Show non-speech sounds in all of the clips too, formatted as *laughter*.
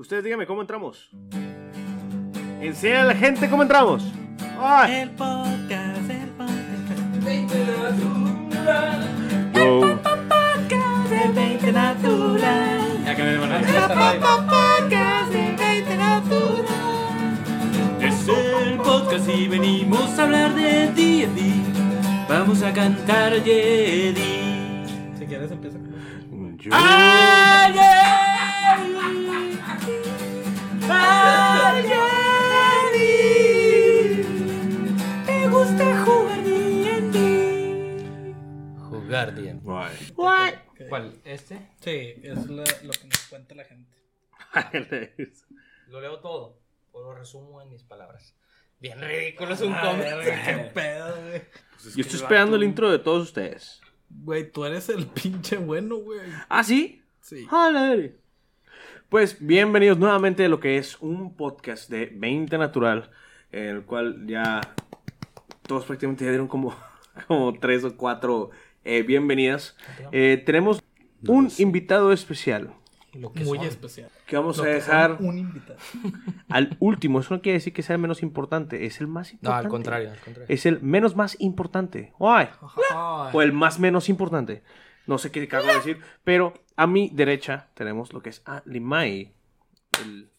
Ustedes díganme cómo entramos. Enseña a la gente cómo entramos. ¡Ay! El podcast, el podcast. Yo- Podcast de 20 natural. Ya que me van a Podcast de 20 natural. Es el podcast y venimos a hablar de D&D. Vamos a cantar Jedi. Si quieres empieza con yo- ¡Ay, ¿Te gusta jugar D&D? Jugar bien. Ay. ¿Cuál? ¿Este? Sí, es lo, lo que nos cuenta la gente. *laughs* Lo leo todo. O lo resumo en mis palabras. Bien ridículo, es un Ah, cómic. qué pedo, güey. Yo estoy esperando el intro de todos ustedes. Güey, tú eres el *laughs* pinche bueno, güey. ¿Ah, sí? Sí. Verga. Pues bienvenidos nuevamente a lo que es un podcast de 20 Natural, en el cual ya todos prácticamente ya dieron como, *laughs* como tres o cuatro eh, bienvenidas. Eh, tenemos un invitado especial Lo que Muy son. especial. que vamos Lo a que dejar Un invitado. *laughs* al último. Eso no quiere decir que sea el menos importante, es el más No, importante. al contrario, al contrario. Es el menos más importante. Ay. Ay. o el más menos importante. No sé qué cago de decir, pero a mi derecha tenemos lo que es a Limai, el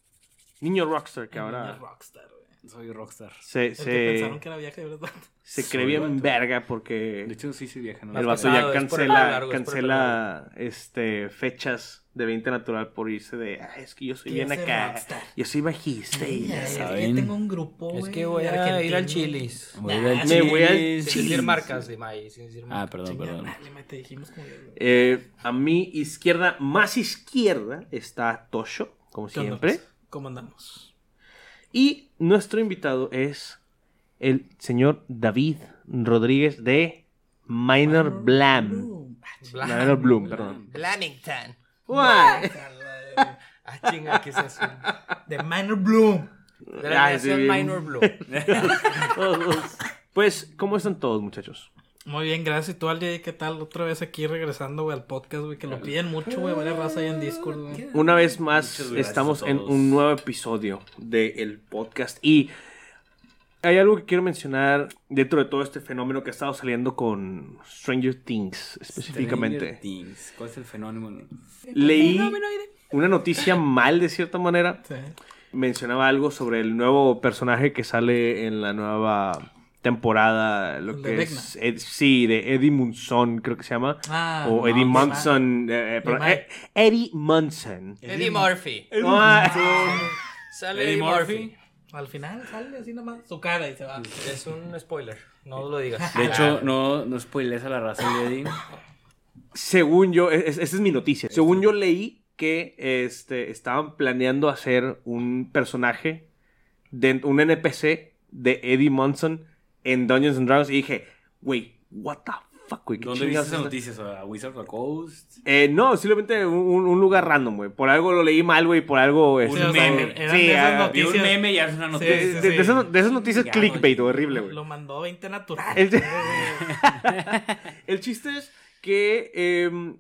niño rockstar que ahora rockstar, güey. Soy rockstar. se, se, pensaron que era viaje de verdad. se cree bien verga porque De hecho, sí soy vieja. ¿no? el vato ya cancela, es cancela este, fechas de 20 natural por irse de, "Ah, es que yo soy yo bien acá, rockstar". yo soy bajista y Ya, ya es sabes". que saben. tengo un grupo, Es que voy a ir al Chilis. Voy a ir Nah, al Me voy al Chilis. Sin decir marcas de maíz, sin decir Ah, marcas. perdón, perdón. madre, me te dijimos como yo, güey. Eh, a mi izquierda, más izquierda, está Tosho, como ¿Qué onda, siempre. pues? ¿Cómo andamos? Y nuestro invitado es el señor David Rodríguez de Minor Blam. Bloom. Bla- Minor Bloom, perdón. Blamington. Guay. *laughs* Ah, chinga, ¿qué es eso? De Minor Bloom. De la Ay, sí. Minor Blue. *laughs* Pues, ¿cómo están todos, muchachos? Muy bien, gracias. ¿Y tú, Ali, qué tal? Otra vez aquí regresando, güey, al podcast, güey, que lo piden mucho, güey, varias razas ahí en Discord, güey. Una vez más, estamos en un nuevo episodio del podcast. Y hay algo que quiero mencionar dentro de todo este fenómeno que ha estado saliendo con Stranger Things, específicamente. Stranger Things. ¿Cuál es el fenómeno? Leí una noticia mal, de cierta manera. Sí. mencionaba algo sobre el nuevo personaje que sale en la nueva temporada, lo que de es Ed- sí, de Eddie Munson, creo que se llama, Ah, o no, Eddie Munson, eh, eh, perdón, eh, Eddie Munson. Eddie Murphy. Ah, Sale Eddie Eddie Murphy. Al final sale así nomás su cara y se va. Es un spoiler. No lo digas. *laughs* De hecho, no, no spoilees a la raza de Eddie. según yo, es- esa es mi noticia. Según yo leí que este, estaban planeando hacer un personaje, de, un NPC de Eddie Munson en Dungeons and Dragons y dije, güey, what the fuck, güey. ¿qué ¿Dónde viste esas es noticias? ¿A Wizard of the Coast? Eh, no, simplemente un, un- un lugar random, güey. Por algo lo leí mal, güey. Por algo. este, sea, meme. eran Sí, de esas ah, Vi un meme y es una Sí, noticia. de, sí, de- de esas, de esas noticias Ya, clickbait, horrible, güey. lo mandó 20 natural. El, *laughs* el chiste es que em,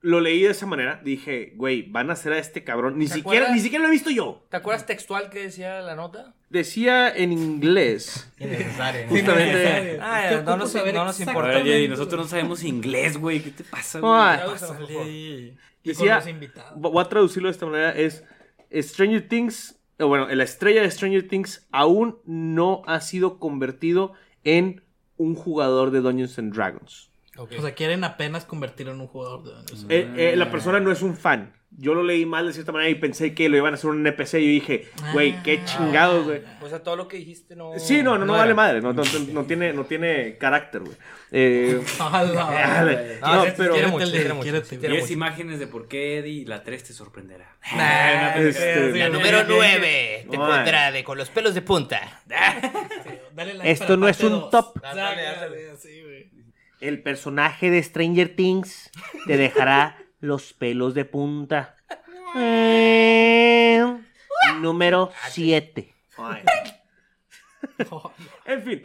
lo leí de esa manera. Dije, güey, van a hacer a este cabrón. Ni ¿Te siquiera, acuerdas? ni siquiera lo he visto yo. ¿Te acuerdas textual que decía la nota? Decía en inglés. *laughs* Innecesario. Justamente. Ah, no nos- saber no nos A importa. Jedi, nosotros no sabemos inglés, güey. ¿Qué te pasa, Ah, güey? Favor. ahí. Y Decía- con los invitados. Voy a traducirlo de esta manera. Es Stranger Things. o Bueno, la estrella de Stranger Things aún no ha sido convertido en un jugador de Dungeons and Dragons. O sea, quieren apenas convertirlo en un jugador de. Eh, eh, la persona no es un fan. Yo lo leí mal de cierta manera y pensé que lo iban a hacer un NPC. Y yo dije, güey, qué Ah. chingados, güey. O sea, todo lo que dijiste no. Sí, no, no, vale madre. No, no, no tiene, no tiene carácter, güey. Eh, *laughs* Ala. *laughs* dale. No, no, sí, pero. quiere mucho, quiere mucho. Tienes imágenes de por qué Eddie la 3 te sorprenderá. *laughs* Nah, Este, sí, la sí, Número sí, 9 te pondrá de con los pelos de punta. sí. Dale like Esto no es un dos. top. Ándale, Sácale, ándale. El personaje de Stranger Things te dejará *laughs* los pelos de punta. Eh, número 7. En fin.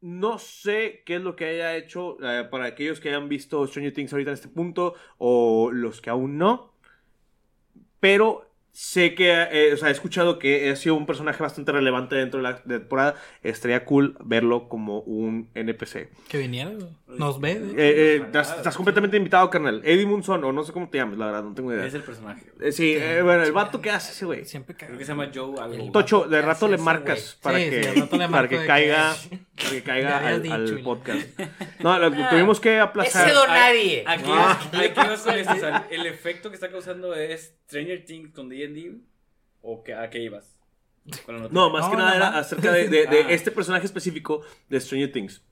No sé qué es lo que haya hecho eh, para aquellos que hayan visto Stranger Things ahorita en este punto o los que aún no. Pero sé que, eh, o sea, he escuchado que ha sido un personaje bastante relevante dentro de la temporada. Estaría cool verlo como un NPC. Que viniera. Nos ve. Eh, eh, estás, estás completamente invitado, carnal. Eddie Munson, o no sé cómo te llamas, la verdad, no tengo idea. Es el personaje. Eh, sí, eh, bueno, el vato que hace ese güey. Siempre Creo que se llama Joe algo. Tocho, de rato le marcas *laughs* para Sí, que, sí, de rato le para marco que caiga, para que caiga al, dicho, podcast. No, lo tuvimos que aplazar. Ese don nadie. Aquí Ah. aquí vas con esto. O sea, el efecto que está causando es Stranger Things con D&D. ¿O que, a qué ibas? No, más No, que nada nada era acerca de, de- de *laughs* Ah. este personaje específico de Stranger Things.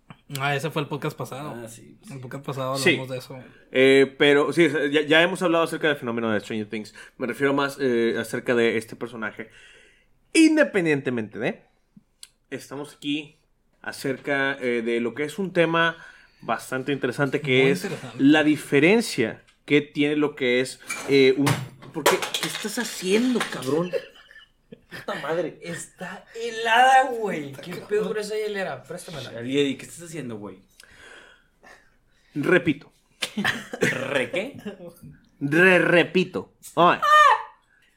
Ah, ese fue el podcast pasado. Ah, sí. El podcast pasado Sí. hablamos de eso. Eh, pero sí, ya, ya hemos hablado acerca del fenómeno de Stranger Things. Me refiero más eh, acerca de este personaje. Independientemente de, estamos aquí acerca eh, de lo que es un tema bastante interesante que Muy es interesante. la diferencia que tiene lo que es un... ¿Por qué? ¿Qué estás haciendo, cabrón? Puta madre. Está helada, güey. ¿Qué pedo con esa hielera? Préstamela. Eddie, ¿qué estás haciendo, güey? Repito. *laughs* ¿Re qué? Re repito. Ay.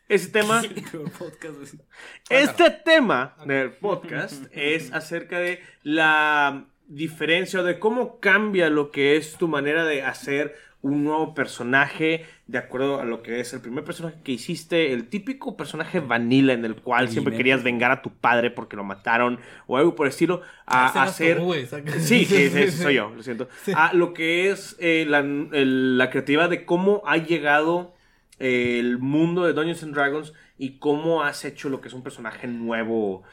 Ese tema... *laughs* Este tema del podcast es acerca de la diferencia o de cómo cambia lo que es tu manera de hacer un nuevo personaje de acuerdo a lo que es el primer personaje que hiciste, el típico personaje vanilla en el cual siempre querías vengar a tu padre porque lo mataron o algo por el estilo, a Ese eras hacer... tú, saca- Sí, sí, sí, soy yo, *laughs* lo siento. A lo que es eh, la, el- la creatividad de cómo ha llegado eh, el mundo de Dungeons and Dragons y cómo has hecho lo que es un personaje nuevo.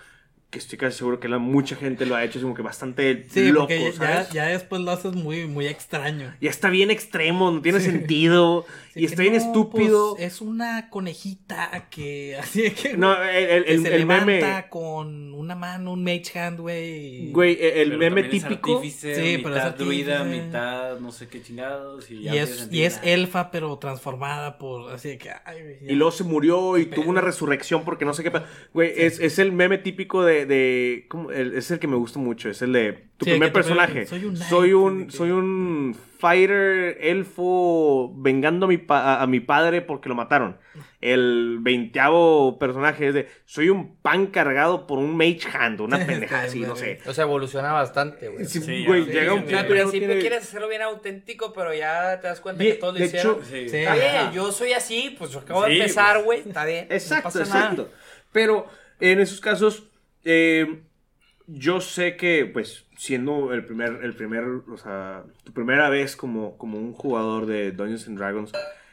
Que estoy casi seguro que la, mucha gente lo ha hecho, es como que bastante Sí, loco, porque ¿sabes? ya después lo haces muy, muy extraño. Ya está bien extremo, no tiene sentido. Sí, y está bien no, estúpido. pues, es una conejita que *laughs* así que, no, el, el, que el- se el levanta meme. con una mano, un mage hand, güey. Güey, el, Pero meme típico. artífice, Sí, pero es mitad druida, mitad no sé qué chingados. Y, ya Y es, y es elfa, pero transformada por. Así de que. Ay. Y luego se murió y tuvo una resurrección porque no sé qué. Güey, es, es el meme típico de. De ¿cómo? El- es el que me gusta mucho. Es el de tu Sí, primer personaje. soy un soy un, de que- soy un fighter elfo vengando a mi, pa- a, a mi padre porque lo mataron. El veinteavo personaje es de. Soy un pan cargado por un mage hand. Una *laughs* pendejada así, no sé. O sea, evoluciona bastante, güey. Sí, Sí, güey, llega sí, un Al principio tiene- quieres hacerlo bien auténtico, pero ya te das cuenta Bien, que todos lo hicieron. hecho- Sí. Sí. Está bien, yo soy así, pues acabo de empezar, pues. güey. Está bien. no Exacto, nada. exacto. Pero en esos casos, eh, yo sé que, pues, siendo el primer, el primer, o sea, tu primera vez como, como un jugador de Dungeons and Dragons,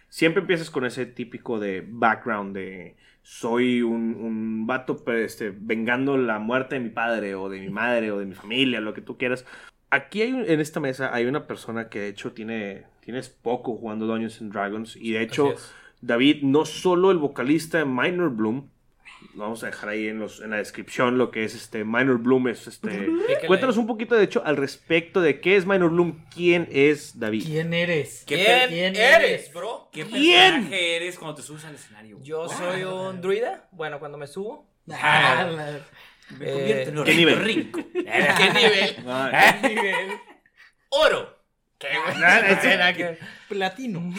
siempre empiezas con ese típico de background de soy un, un vato pues, este, vengando la muerte de mi padre o de mi madre o de mi familia, lo que tú quieras. Aquí hay, un- en esta mesa hay una persona que de hecho tiene, tienes poco jugando Dungeons and Dragons y de hecho. David, no solo el vocalista de Minor Bloom, lo vamos a dejar ahí en, los, en la descripción lo que es este Minor Bloom. Es este, cuéntanos un poquito, de hecho, al respecto de qué es Minor Bloom, quién es David. ¿Quién eres? ¿Qué ¿Quién, ¿Quién eres, bro? ¿Qué ¿Quién? personaje eres cuando te subes al escenario? Yo soy un druida. Bueno, cuando me subo. Ah, *laughs* Me convierto en Eh, un ¿qué nivel? rico. *laughs* ¿Qué nivel? Ah, ¿Qué nivel? *laughs* Oro. ¿Qué, que- Platino.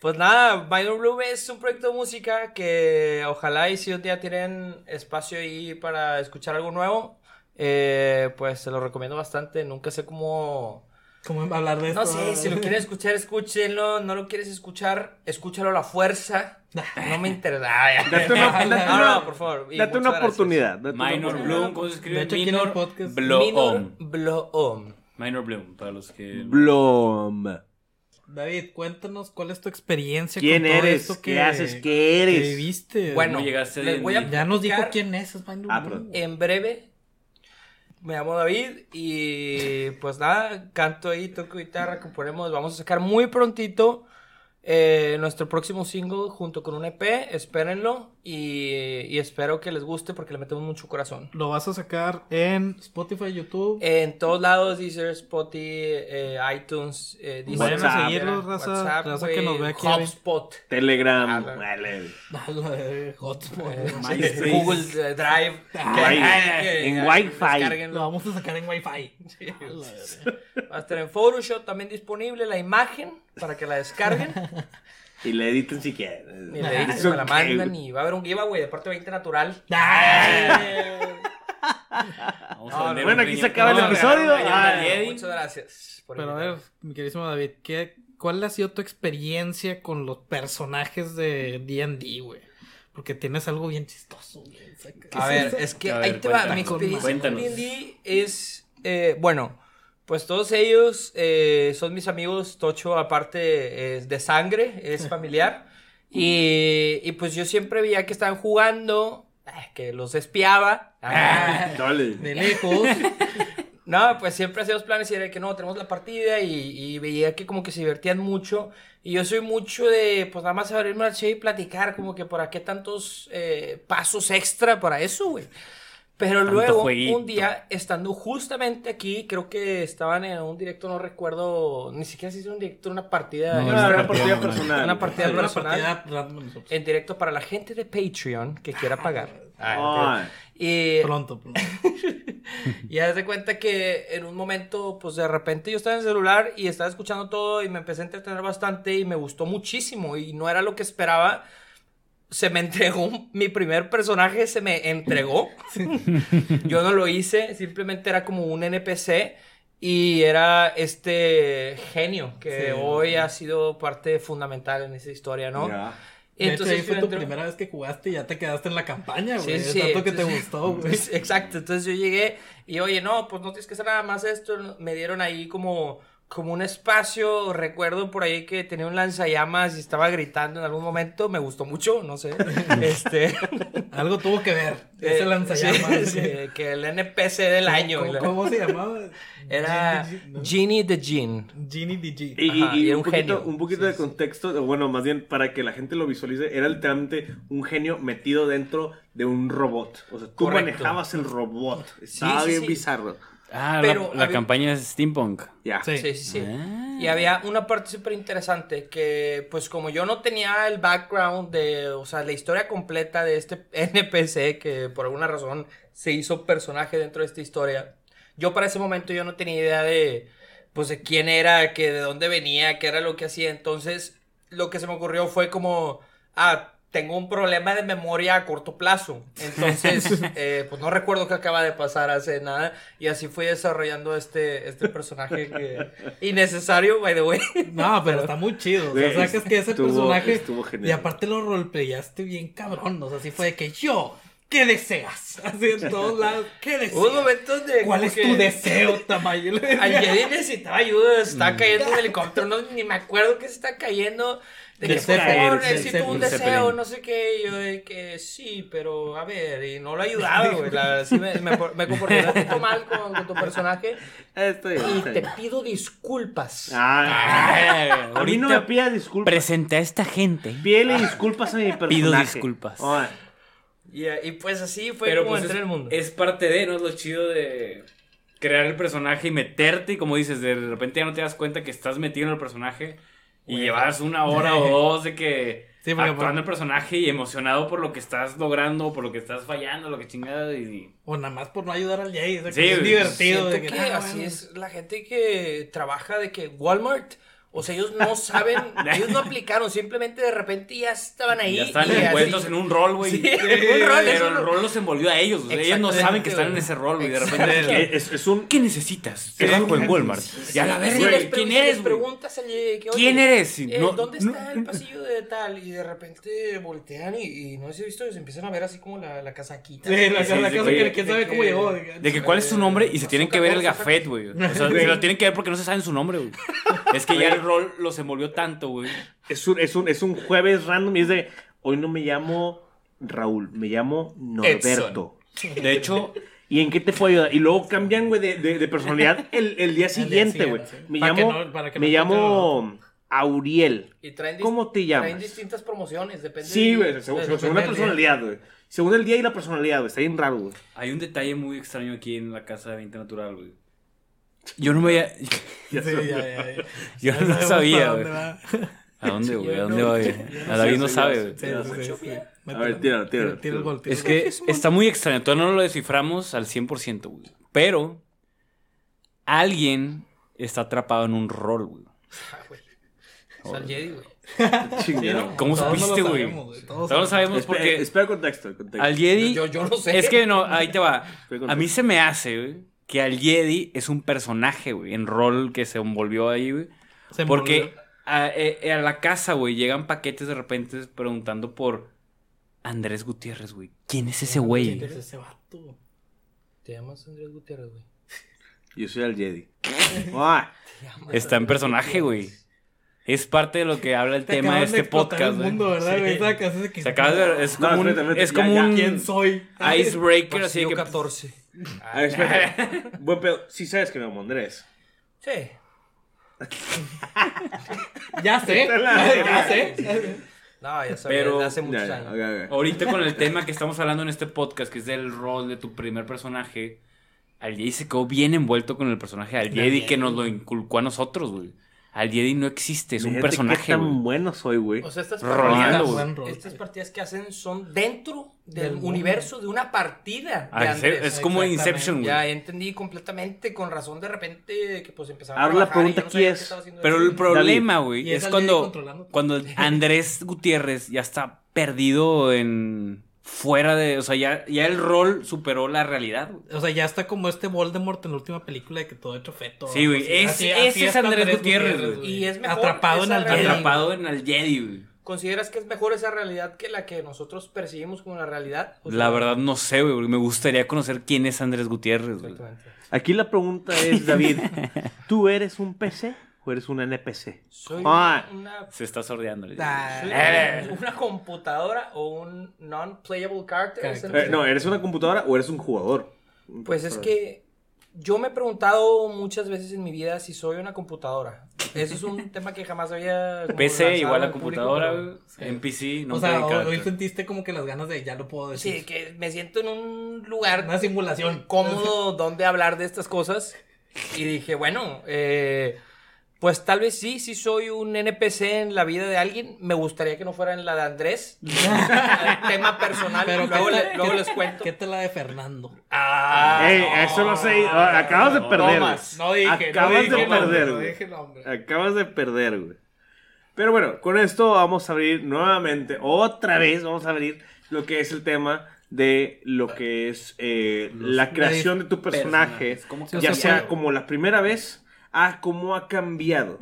Pues nada, Minor Bloom es un proyecto de música que ojalá y si un día tienen espacio ahí para escuchar algo nuevo, eh, pues se lo recomiendo bastante. Nunca sé cómo... ¿Cómo hablar de esto? No sé, si lo quieren escuchar, escúchenlo. No lo quieres escuchar, escúchalo a la fuerza. No me interesa. *laughs* Date una- date *laughs* no, no, por favor. Y Date una oportunidad. date Minor. Bloom, ¿cómo se escribe? De hecho, el podcast- Bloom. Minor Bloom. Minor Bloom, para los que... Bloom. David, cuéntanos cuál es tu experiencia ¿Quién con todo eres? esto ¿Qué que, haces? ¿Qué que eres? viviste. Bueno, ¿Cómo llegaste les de- voy a ya nos dijo quién es, es Ah. En breve, me llamo David y pues nada, canto ahí, toco guitarra, componemos, vamos a sacar muy prontito eh, nuestro próximo single junto con un EP, espérenlo y, y espero que les guste porque le metemos mucho corazón. Lo vas a sacar en Spotify, YouTube. En todos lados, Deezer, Spotify, eh, iTunes, eh, Deezer, Vayan a WhatsApp. seguirlos, raza, WhatsApp, raza que nos ve aquí. Telegram. Ah. Dale, hotspot. eh, *laughs* MySpace. Google eh, Drive, que- en Wi-Fi. Lo vamos a sacar en Wi-Fi. Va a estar en Photoshop también disponible la imagen para que la descarguen. *laughs* Y le editen si quieren. Ni le me la mandan y va a haber un giveaway de parte 20 natural. Vamos No, vender bueno, aquí se acaba el episodio. Ay. Muchas gracias. por Pero a ver, mi queridísimo David, ¿qué, ¿cuál ha sido tu experiencia con los personajes de D&D, güey? Porque tienes algo bien chistoso, güey. O sea, ¿qué A es ver, eso? es que A ahí ver, te va. Mi experiencia con D&D es, eh, bueno, pues todos ellos eh, son mis amigos. Tocho, aparte, es de sangre, es *laughs* familiar. Y, y pues yo siempre veía que estaban jugando, ah, que los espiaba. Ah. *laughs* Dale. De lejos. *laughs* No, pues siempre hacíamos planes y era que no, tenemos la partida y, y veía que como que se divertían mucho. Y yo soy mucho de, pues nada más abrirme al y platicar, como que para qué tantos eh, pasos extra para eso, güey. Pero Tanto luego, jueguito. un día, estando justamente aquí, creo que estaban en un directo, no recuerdo, ni siquiera si es un directo, una partida. No, una una partida partida personal. una partida personal en directo para la gente de Patreon que quiera pagar. Ay. Y Pronto, pronto. *laughs* y haz de cuenta que en un momento, pues de repente yo estaba en el celular y estaba escuchando todo y me empecé a entretener bastante y me gustó muchísimo y no era lo que esperaba. Se me entregó mi primer personaje, se me entregó. *laughs* Yo no lo hice, simplemente era como un NPC y era este genio que Sí. hoy ha sido parte fundamental en esa historia, ¿no? Ya. Y De hecho, ahí fue tu entré- primera vez que jugaste y ya te quedaste en la campaña, güey. Sí, sí, tanto que te entonces- gustó, *laughs* güey. entonces, exacto, entonces yo llegué y oye, no, pues no tienes que hacer nada más esto. Me dieron ahí como, como un espacio. Recuerdo por ahí que tenía un lanzallamas y estaba gritando en algún momento. Me gustó mucho, no sé. *laughs* este. Algo tuvo que ver. *laughs* Ese eh, lanzallamas. *laughs* sí, sí, que el NPC del año. ¿Cómo, cómo se llamaba? Era Genie the G- ¿no? Genie the Gene. Y, y- Ajá, y y era un, un poquito, genio. un poquito Sí, de contexto, bueno, más bien para que la gente lo visualice, era literalmente un genio metido dentro de un robot. O sea, tú Correcto. manejabas el robot. Estaba sí, bien sí. bizarro. Ah, Pero la, la había- campaña es Steampunk. Ya. Sí. Sí, sí, sí. Ah. Y había una parte súper interesante que, pues como yo no tenía el background de, o sea, la historia completa de este *laughs* NPC que por alguna razón se hizo personaje dentro de esta historia, yo para ese momento yo no tenía idea de, pues de quién era, que de dónde venía, qué era lo que hacía. Entonces, lo que se me ocurrió fue como, ah, tengo un problema de memoria a corto plazo. Entonces, *laughs* eh, pues no recuerdo qué acaba de pasar hace nada. Y así fui desarrollando este, este personaje que... *laughs* Innecesario, by the way. No, pero está muy chido. O sea, sacas que ese estuvo- personaje. estuvo genial. Y aparte lo roleplayaste bien cabrón. O sea, así fue de que yo, ¿qué deseas? *laughs* Así en todos lados, ¿qué deseas? Hubo momentos de... ¿Cuál es que tu deseo, Tamayo? Jedi necesitaba ayuda, estaba cayendo un helicóptero, no, ni me acuerdo que se está cayendo. De que Zeppelin, necesito un Zeppelin. deseo, no sé qué. Y yo de que sí, pero a ver, y no lo *laughs* ayudaba, güey. La verdad, sí me, me, me comporté un poquito *laughs* mal con, con tu personaje. Estoy, Y estoy. te pido disculpas. Ah, a mí no me Ahorita pida disculpas. Presenté a esta gente. Pídele disculpas a mi personaje. Pido disculpas. Ay, Y, y pues así fue Pero como pues entré es, en el mundo. es parte de, ¿no? Es lo chido de crear el personaje y meterte y como dices, de repente ya no te das cuenta que estás metido en el personaje y llevas una *laughs* hora o dos de que Sí, porque actuando por- el personaje y emocionado por lo que estás logrando, por lo que estás fallando, lo que chingada y... O nada más por no ayudar al Jay. O sea, Sí, que es divertido. De que, que, ah, así bueno. es la gente que trabaja de que Walmart, o sea, ellos no saben, *laughs* ellos no aplicaron, simplemente de repente ya estaban ahí. ya están y envueltos en un rol, güey. Sí, Pero el rol. los envolvió a ellos. o sea, ellos no saben que están en ese rol, güey. De repente, es, es un. ¿qué necesitas? Trabajo en Walmart. Y a la Sí, verga, pre- ¿quién eres, preguntas que, oye, ¿Quién eres? eh, No- ¿Dónde no- está el pasillo de tal? Y de repente voltean y, y no sé si he visto, se empiezan a ver así como la, la casaquita. Sí, la, Sí, la sí, casa oye, que quién de sabe que- cómo llegó. De que cuál es su nombre y se tienen que ver el gafet, güey. O sea, *laughs* se lo tienen que ver porque no se saben su nombre, güey. Es que ya el rol los envolvió tanto, güey. Es un, es, un, es un jueves random y es de. Hoy no me llamo Raúl, me llamo Norberto. De hecho, *laughs* ¿Y en qué te puedo ayudar? Y luego cambian, güey, de, de, de personalidad el, el día *laughs* siguiente, güey. sí. Me Para que llamo, no- para que no me llamo Auriel. Y traen ¿Cómo te llamas? Traen distintas promociones, depende Sí, güey, según, del- según la personalidad, güey. Según el día y la personalidad, güey. Está bien raro, güey. hay un detalle muy extraño aquí en la casa de 20 Natural, güey. Yo no me había... *laughs* Sí, ya, ya, ya. Yo Ya no sabía, güey. dónde va. ¿A dónde, güey? ¿A dónde no- voy? A David no sabe, güey. A ver, tíralo, tíralo, Tira el tíralo. gol, tira Es que está muy extraño. Todavía no lo desciframos al 100%, güey. Pero alguien está atrapado en un rol, güey. Ah, güey. O sea, el Jedi, güey. *laughs* Chingado. ¿Cómo Todos no supiste, güey? sabemos, güey, todos Todos lo sabemos Espera, porque espera el contexto, contexto. al Jedi... Yo, yo no sé. Es que no, ahí te va. A mí se me hace, güey, que al Jedi es un personaje, güey, en rol que se envolvió ahí, güey. Se Porque a, eh, a la casa, güey, llegan paquetes de repente preguntando por Andrés Gutiérrez, güey. ¿Quién es ese güey? ¿Quién es ese vato? Te llamas Andrés Gutiérrez, güey. Yo soy el Jedi. *laughs* Está en personaje, güey. Es parte de lo que habla el Te tema de este podcast, güey. mundo, ¿verdad, Sí. Es No, como un, espérate, espérate, es como ya. un ¿Quién soy? icebreaker, así que... 14. A ver, *laughs* espera. Buen pedo. Sí sabes que me llamo Andrés. Sí. *laughs* Ya sé. ya sé. No, ya sabía Pero- desde hace muchos Ya, años. Ahorita con el tema que estamos hablando en este podcast, que es del rol de tu primer personaje, al Jedi se quedó bien envuelto con el personaje al Jedi que nos lo inculcó a nosotros, güey. Al Jedi no existe, es un Fíjate personaje, qué tan bueno soy, güey. O sea, estas partidas, güey. Buen rol. estas partidas que hacen son dentro del, Del mundo. universo de una partida Ah, de es, Andrés. es como. Inception, güey. Ya entendí completamente, con razón de repente que pues empezaba Ahora a la pregunta no aquí es, qué estaba haciendo Pero el problema, güey, es cuando, cuando Andrés Gutiérrez ya está perdido en... Fuera de... O sea, ya, ya el rol superó la realidad, güey. O sea, ya está como este Voldemort en la última película de que todo hecho feto. Sí, güey. Así- Es- así- ese así es Andrés Gutiérrez, güey. güey. Y es mejor Atrapado en realidad. Atrapado en el Jedi, güey. ¿Consideras que es mejor esa realidad que la que nosotros percibimos como la realidad? O sea, La verdad no sé, güey. Me gustaría conocer quién es Andrés Gutiérrez, güey. Exactamente. Aquí la pregunta es, David, *laughs* ¿tú eres un PC o eres un NPC? Soy Ah. una, Se está sordeando. Ah, soy Eh. una computadora o un non-playable character. Character. Eh, no, ¿eres una computadora o eres un jugador? Pues es que yo me he preguntado muchas veces en mi vida si soy una computadora. Eso es un *laughs* tema que jamás había. PC igual a al público, computadora, pero-. En PC, no o sea, hoy sentiste como que las ganas de ya lo puedo decir. Sí, que me siento en un lugar Una simulación. cómodo donde hablar de estas cosas. Y dije, bueno, eh, pues tal vez sí, sí soy un NPC en la vida de alguien. Me gustaría que no fuera en la de Andrés. *laughs* El tema personal. Pero luego, ¿qué le- luego les cuento. ¿Qué te la de Fernando? Ah, Ey, eso no sé. ah, Acabas de perder. No dije, Acabas no dije de perder, no güey. dije. Acabas de perder, güey. Pero bueno, con esto vamos a abrir nuevamente, otra vez, vamos a abrir lo que es el tema de lo que es eh, la creación de tu personaje, personajes, ¿cómo ya sea como la primera vez, a cómo ha cambiado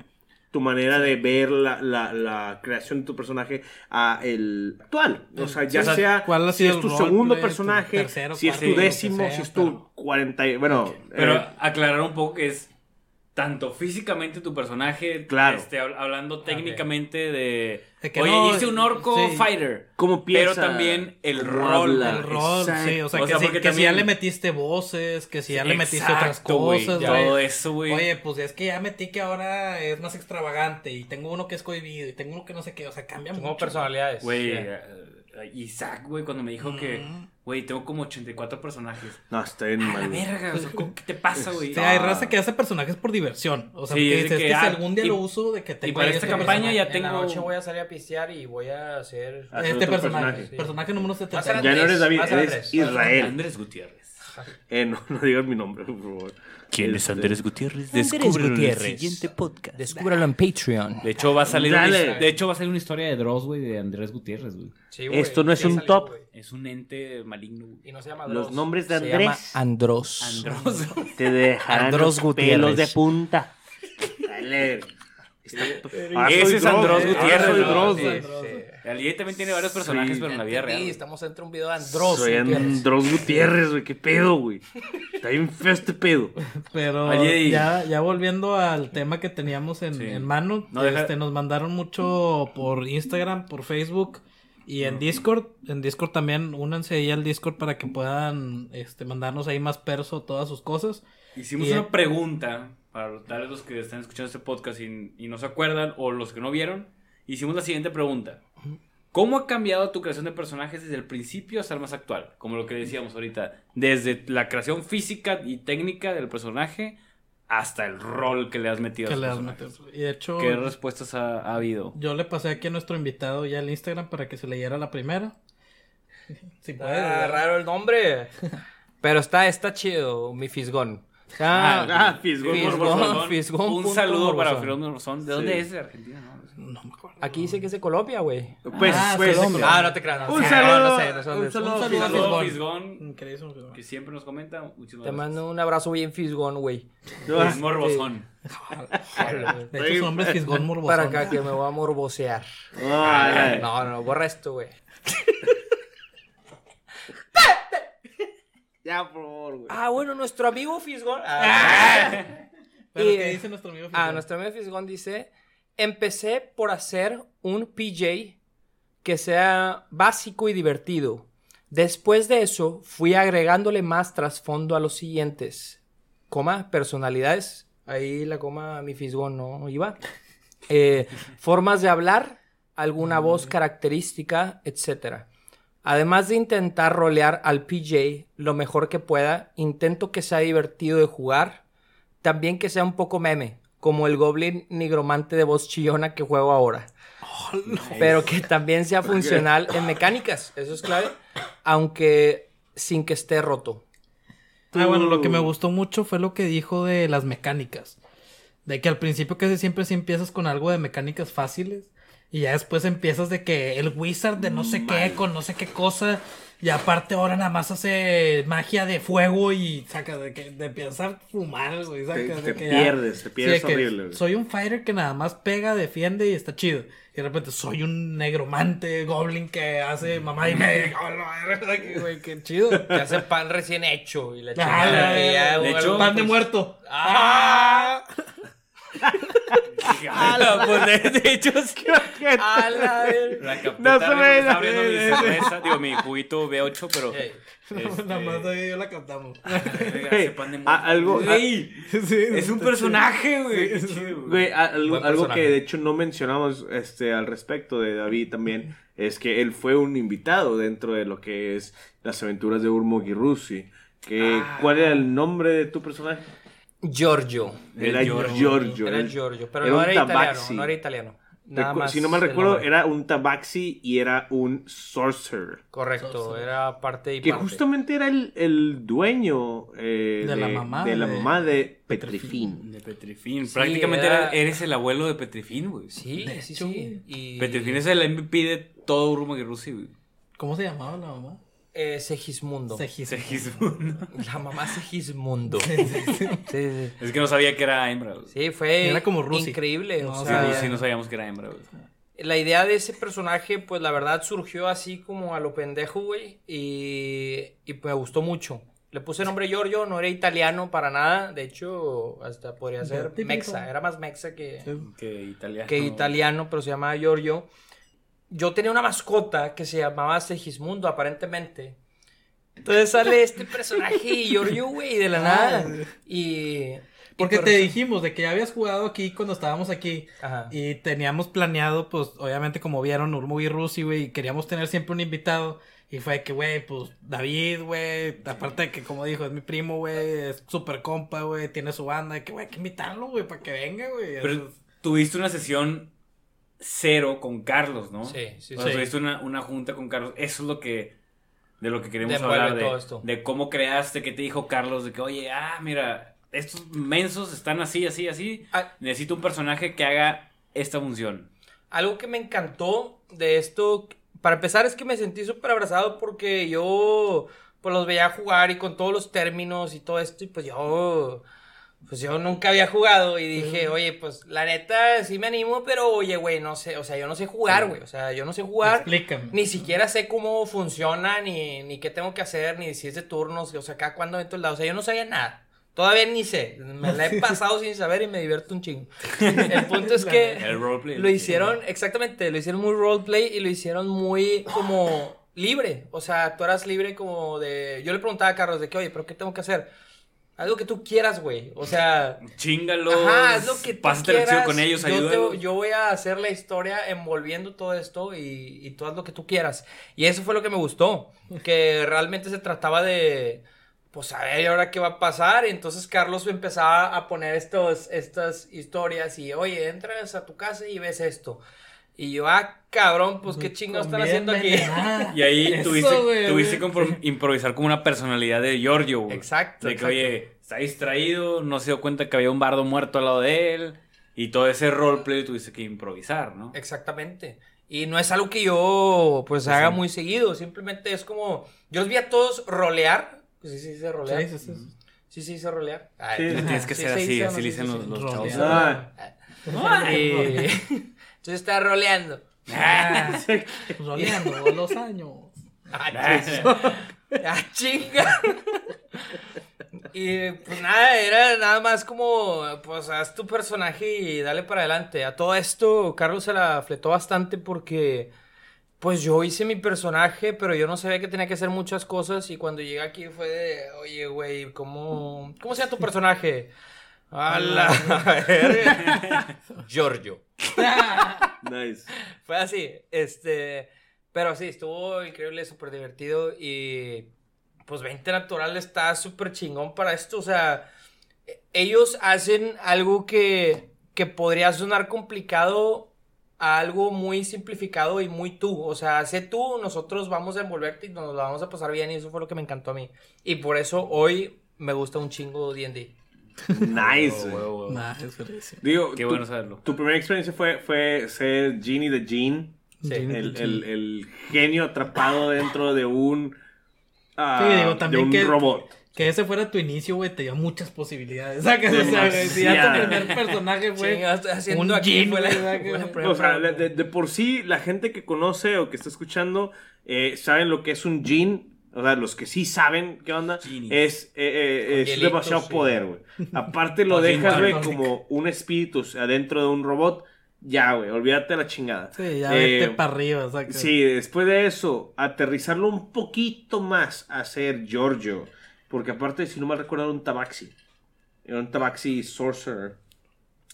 tu manera de ver la, la- la creación de tu personaje a el actual. O sea, ya o sea, sea ¿cuál ha si es tu segundo personaje, tercero, si es tu décimo, sea, si es tu pero- 40, y- bueno, Pero eh, aclarar un poco que es tanto físicamente tu personaje, Claro. este, hab- hablando técnicamente De que oye, no, hice un orco sí. fighter, cómo pero piensa, también el rol. El rol, Exacto. sí, o sea, O que, sea, si, que si ya también- le metiste voces, que si ya le metiste otras Exacto, güey, cosas, güey. todo eso, güey. Oye, pues es que ya metí que ahora es más extravagante y tengo uno que es cohibido y tengo uno que no sé qué, o sea, cambia Como mucho. personalidades. Güey, Sí. Isaac, güey, cuando me dijo que, Mm. güey, tengo como 84 personajes. No, está bien mal. verga, o sea, ¿cómo- ¿qué te pasa, güey? Sí, hay Ah. raza que hace personajes por diversión. O sea, Sí, es dices, que, es que si ah, algún día y- lo uso de que tengo para ahí esta este campaña ya En la tengo- noche voy a salir a pistear y voy a hacer. Este personaje, personaje. personaje, número Vas a 70. Ya no eres David, eres Andrés. Israel. Andrés Gutiérrez. Eh, no, *laughs* no digas mi nombre, por favor. Este, Gutiérrez? Descúbrelo en el siguiente podcast. Descúbralo en Patreon. De hecho, va a salir una, de hecho, va a salir una historia de Dross, güey, de Andrés Gutiérrez, güey. Sí, güey, Esto no es un salió, top. güey. Es un ente maligno, güey. Y no se llama Los Dross, nombres de se Andrés. llama Andros. Andros. Te dejarán Andros los Gutiérrez. pelos de punta. Dale. Está- Ahora Ese es Andros eh. Gutiérrez. Dross, Sí. güey. Sí. El también tiene varios personajes, Sí. pero en la vida real. Sí, estamos entre un video de Andros. Soy Gutiérrez. Andros Gutiérrez, güey. ¿Qué pedo, güey? Está bien feo este pedo. *laughs* Pero ya, ya volviendo al tema que teníamos en, Sí. en mano, No, deja- este, nos mandaron mucho por Instagram, por Facebook y en Discord. En Discord también, únanse ahí al Discord para que puedan este, mandarnos ahí más perso todas sus cosas. Hicimos Y- una pregunta para tal vez los que están escuchando este podcast y, y no se acuerdan o los que no vieron. Hicimos la siguiente pregunta. ¿Cómo ha cambiado tu creación de personajes desde el principio hasta el más actual? Como lo que decíamos ahorita. Desde la creación física y técnica del personaje hasta el rol que le has metido a Que ese le. Y de hecho, ¿Qué respuestas ha, ha habido? yo le pasé aquí a nuestro invitado ya el Instagram para que se leyera la primera. *laughs* Si puede, ¿verdad? raro el nombre. *laughs* Pero está, está chido, mi fisgón. Ah, Ah, Fisgón Fisgón. Morbosón. Fisgón Un saludo para. Fisgón Morbosón. ¿De dónde Sí. es? ¿De Argentina? No, no me acuerdo. Aquí dice que es de Colombia, güey. Pues, Ah, pues, Colombia. Ah, no te creas. no Un saludo, no sé, no sé un saludo, Un saludo a Fisgón. Fisgón, Fisgón. que siempre nos comenta. Muchísimas Te gracias. mando un abrazo bien fisgón, güey. Es Morbosón. *laughs* De hecho, su nombre es Fisgón Morbosón. Para acá que me voy a morbosear. No, no, borra esto, güey. *laughs* Ya, por favor, güey. Ah, bueno, nuestro amigo Fisgón. Ah, *laughs* Pero, Y- ¿qué dice nuestro amigo ah, Fisgón? nuestro amigo Fisgón dice: Empecé por hacer un PJ que sea básico y divertido. Después de eso, fui agregándole más trasfondo a los siguientes. Coma, personalidades. Ahí la coma, mi Fisgón no iba. Eh, formas de hablar, alguna voz característica, etc. Además de intentar rolear al PJ lo mejor que pueda, intento que sea divertido de jugar, también que sea un poco meme, como el Goblin nigromante de voz chillona que juego ahora. Pero que también sea *laughs* funcional en mecánicas, eso es clave, aunque sin que esté roto. Ah, bueno, lo que me gustó mucho fue lo que dijo de las mecánicas. De que al principio casi siempre sí empiezas con algo de mecánicas fáciles. Y ya después empiezas de que el wizard de no sé qué, con no sé qué cosa. Y aparte ahora nada más hace magia de fuego y saca de que de a fumar, güey. saca Te- de te que pierdes, te pierdes horrible, güey. Soy un fighter que nada más pega, defiende y está chido. Y de repente soy un negromante goblin que hace mamá y media. Oh, güey, qué chido. *laughs* Que hace pan recién hecho y la Ah, chingada, verga. De hecho, pan de pues- muerto. ¡Ah! *laughs* Ah, no, pues de, de hecho, *laughs* sí. ¡A la verga! La capté No se ve, no abriendo mi ve. cerveza, digo, mi juguito B8, pero... Este, Nada más ahí yo la cantamos. *laughs* verga, Güey, ese pan de a- muerto. algo- Sí, es un está personaje, güey. Sí, güey. A- algo, que de hecho no mencionamos este, al respecto de David también es que él fue un invitado dentro de lo que es las aventuras de Urmo Girrusi. Que, Ah. ¿Cuál era el nombre de tu personaje? Giorgio. Era Giorgio. Giorgio. Era Giorgio, pero era no un era italiano, tabaxi. no era italiano. Nada Recu- más si no mal el recuerdo, era un tabaxi y era un sorcerer. Correcto, era parte y Que parte. justamente era el, el dueño eh, De la mamá de, la mamá de Petrifín. De Petrifín. Sí, Prácticamente era- era- eres el abuelo de Petrifín, güey. Sí, sí, sí. Y... Petrifín es el MVP de todo Urma Gerrusi, güey. ¿Cómo se llamaba la mamá? Eh, Segismundo. Segis- Segismundo. La mamá Segismundo. sí, sí. sí. Es que no sabía que era hembra, güey. Sí, fue Era como Rusi. increíble. No, o Sí, sea, güey, sí, no sabíamos que era hembra, güey. La idea de ese personaje, pues la verdad surgió así como a lo pendejo, güey. Y, y me gustó mucho. Le puse el nombre Giorgio, no era italiano para nada. De hecho, hasta podría ser mexa. Era más mexa que, Que italiano. que italiano, pero se llamaba Giorgio. Yo tenía una mascota que se llamaba Segismundo, aparentemente. Entonces sale este personaje Giorgio, güey, de la nada. Y. Porque y te dijimos de que ya habías jugado aquí cuando estábamos aquí. Ajá. Y teníamos planeado, pues, obviamente, como vieron, Urmu y Rusi, güey, y queríamos tener siempre un invitado. Y fue que, güey, pues, David, güey, aparte de que, como dijo, es mi primo, güey, es súper compa, güey, tiene su banda, que, güey, hay que invitarlo, güey, para que venga, güey. Pero es- tuviste una sesión cero con Carlos, ¿no? Sí, sí, O sea, sí. tuviste una, una junta con Carlos. Eso es lo que. De lo que queremos hablar. todo De, esto. de cómo creaste, que te dijo Carlos, de que, oye, ah, mira, estos mensos están así, así, así. Ah. Necesito un personaje que haga esta función. Algo que me encantó de esto, para empezar, es que me sentí súper abrazado porque yo, pues los veía jugar y con todos los términos y todo esto, y pues yo, pues yo nunca había jugado y dije, oye, pues la neta sí me animo, pero oye, güey, no sé, o sea, yo no sé jugar, güey, o sea, yo no sé jugar. Explícame. Ni siquiera sé cómo funciona, ni, ni qué tengo que hacer, ni si es de turnos, o sea, acá cuando entro el lado. O sea, yo no sabía nada. Todavía ni sé. Me la he *laughs* pasado sin saber y me divierto un chingo. *laughs* El punto es que El roleplay. lo hicieron, exactamente, lo hicieron muy roleplay y lo hicieron muy como libre. O sea, tú eras libre como de... Yo le preguntaba a Carlos de que, oye, pero ¿qué tengo que hacer? Algo que tú quieras, güey. O sea... Chingalos. Ajá, es lo que tú Pásate el quieras. archivo con ellos, yo, te- yo voy a hacer la historia envolviendo todo esto y, y tú haz lo que tú quieras. Y eso fue lo que me gustó. Que realmente se trataba de. Pues a ver, ¿y ahora qué va a pasar? Y entonces Carlos empezaba a poner estos, estas historias y, oye, entras a tu casa y ves esto. Y yo, ah, cabrón, pues qué chingados están haciendo aquí. Y ahí Eso, tuviste, güey, tuviste improvisar como una personalidad de Giorgio, güey. Exacto, De que, exacto. oye, está distraído, no se dio cuenta que había un bardo muerto al lado de él. Y todo ese roleplay tuviste que improvisar, ¿no? Exactamente. Y no es algo que yo pues haga muy seguido, simplemente es como yo los vi a todos rolear, pues sí, sí, rolear. Sí, sí, sí. Sí, sí, hice rolear. Ay, Sí, Le tienes que sí, ser se así, dice, ¿o así le Sí, dicen sí, los, sí. chavos. Ah, *laughs* Entonces está roleando. *laughs* Ah, roleando los años. Ah, chinga. Y pues nada, era nada más como, pues haz tu personaje y dale para adelante. A todo esto, Carlos se la fletó bastante porque, pues yo hice mi personaje, pero yo no sabía que tenía que hacer muchas cosas. Y cuando llegué aquí fue de, oye, güey, ¿cómo, ¿cómo sea tu *laughs* personaje? A la. *laughs* Giorgio. *laughs* Nice. Fue así, este, pero sí, estuvo increíble, súper divertido y pues 20 Natural está súper chingón para esto, o sea, ellos hacen algo que, que podría sonar complicado a algo muy simplificado y muy tú, o sea, sé tú, nosotros vamos a envolverte y nos la vamos a pasar bien y eso fue lo que me encantó a mí y por eso hoy me gusta un chingo D&D. Nice. Es buenísimo. Digo, Qué tu- bueno saberlo. Tu primera experiencia fue, fue ser Genie de Gene. Sí. El, el- el genio atrapado dentro de un. ah, Sí, digo, también de un que- robot. Que ese fuera tu inicio, güey, te dio muchas posibilidades. ¿Sacas? O sea, güey, si ya tu primer personaje fue haciendo un aquí, *laughs* O sea, de, por sí, la gente que conoce o que está escuchando eh, saben lo que es un Gene. O sea, los que sí saben qué onda, Genies. es, eh, eh, es demasiado sí. poder, güey. Aparte lo *laughs* dejas, güey, como un espíritu adentro de un robot. Ya, güey, olvídate de la chingada. Sí, ya Eh, vete para arriba, ¿sacas? Sí, después de eso, aterrizarlo un poquito más a ser Giorgio. Porque aparte, si no mal recuerdo, era un tabaxi. Era un tabaxi sorcerer.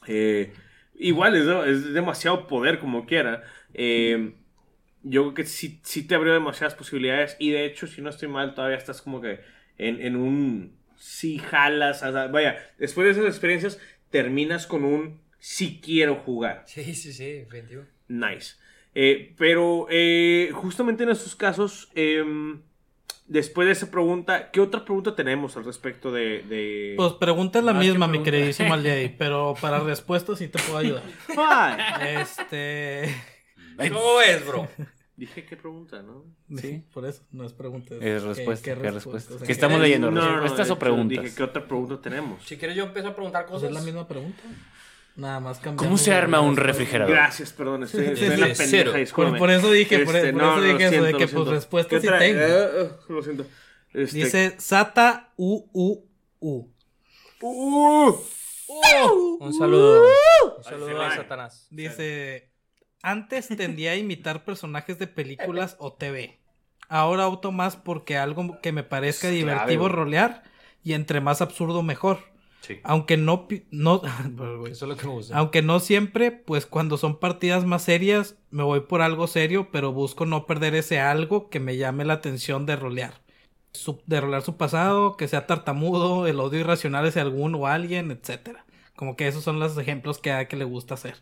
Eh, igual es, es demasiado poder como quiera. Eh, yo creo que sí, sí te abrió demasiadas posibilidades. Y de hecho, si no estoy mal, todavía estás como que en, en un... Sí jalas. o sea, vaya, después de esas experiencias, terminas con un... Sí quiero jugar. Sí, sí, sí, definitivo. Nice. Eh, pero eh, justamente en estos casos, em, después de esa pregunta, ¿qué otra pregunta tenemos al respecto de... de... Pues pregunta es la que misma, mi queridísimo Aldiay, *laughs* pero para respuestas sí te puedo ayudar. Ay, Este. ¿Cómo ves, bro? *laughs* Dije qué pregunta, ¿no? Sí, por eso, no es pregunta. Es ¿qué- respuesta, qué ¿qué respuesta? respuesta? O sea, ¿Qué estamos leyendo? No, no, no, ¿Respuestas de o preguntas? Dije, ¿qué otra pregunta tenemos? Si quieres yo empiezo a preguntar cosas. es la misma pregunta. Nada más cambiando. ¿Cómo se arma un refrigerador? Gracias, perdón, estoy, estoy en sí, la cero. pendeja, Por, discúlpame. por eso dije, por, Este, por no, eso no, dije lo eso, siento, de que pues siento. respuestas ¿Qué sí tengo. Eh, eh, lo siento. Este, Dice Sata U U U. Uh, Un saludo. Un saludo a. Satanás. Dice, antes tendía a imitar personajes de películas o TV. Ahora opto más porque algo que me parezca Es divertido rolear y entre más absurdo mejor. Sí. Aunque no, no. *laughs* Eso es lo que me gusta. aunque no siempre, pues cuando son partidas más serias me voy por algo serio, pero busco no perder ese algo que me llame la atención de rolear. Su- de rolear su pasado, que sea tartamudo, el odio irracional hacia alguno o alguien, etcétera. Como que esos son los ejemplos que a que le gusta hacer.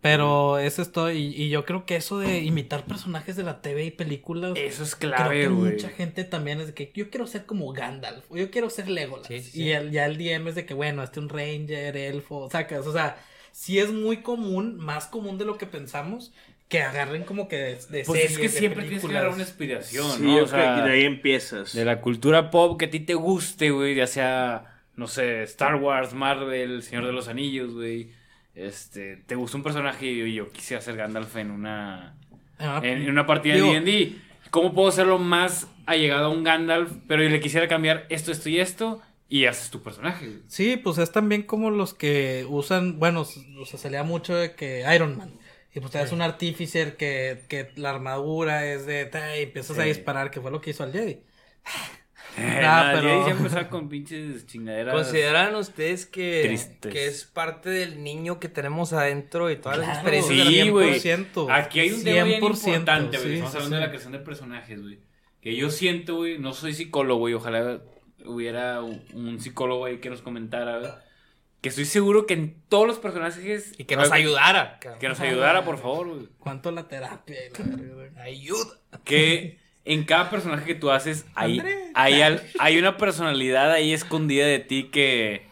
Pero eso es todo. Y, y yo creo que eso de imitar personajes de la TV y películas. Eso es creo clave, que güey. mucha gente también es de que yo quiero ser como Gandalf. O yo quiero ser Legolas. Sí, sí, sí. Y el, ya el DM es de que, bueno, este un Ranger, elfo, sacas. O sea, sí es muy común, más común de lo que pensamos, que agarren como que de, de Pues es series, que de siempre tienes que dar una inspiración, sí, ¿no? O creo sea, que de ahí empiezas. de la cultura pop que a ti te guste, güey, ya sea, no sé, Star Wars, Marvel, Señor de los Anillos, güey. Este, te gusta un personaje y yo quisiera ser Gandalf en una Ah, en, en una partida digo, de D&D. ¿Cómo puedo hacerlo más allegado a un Gandalf, pero le quisiera cambiar esto, esto y esto y haces tu personaje? Sí, pues es también como los que usan, bueno, o sea, salía mucho de que Iron Man. Y pues te das un artificer que, que la armadura es de... y empiezas a disparar, que fue lo que hizo al Jedi. Eh, Ah, no, pero- ya empezar con pinches chingaderas. ¿Consideran ustedes que, Tristes. que es parte del niño que tenemos adentro y todas las Claro, experiencias de la Sí. 100%. Aquí hay un tema bien 100%, importante, güey. sí, Estamos sí, hablando sí. de la creación de personajes, güey. Que yo siento, güey, no soy psicólogo, güey. Ojalá hubiera un psicólogo ahí que nos comentara, güey. Que estoy seguro que en todos los personajes. Y que nos ayudara. Que nos ayudara, por favor, güey. ¿Cuánto la terapia? y la. Ayuda. Que en cada personaje que tú haces hay, hay, al- hay una personalidad ahí escondida de ti que,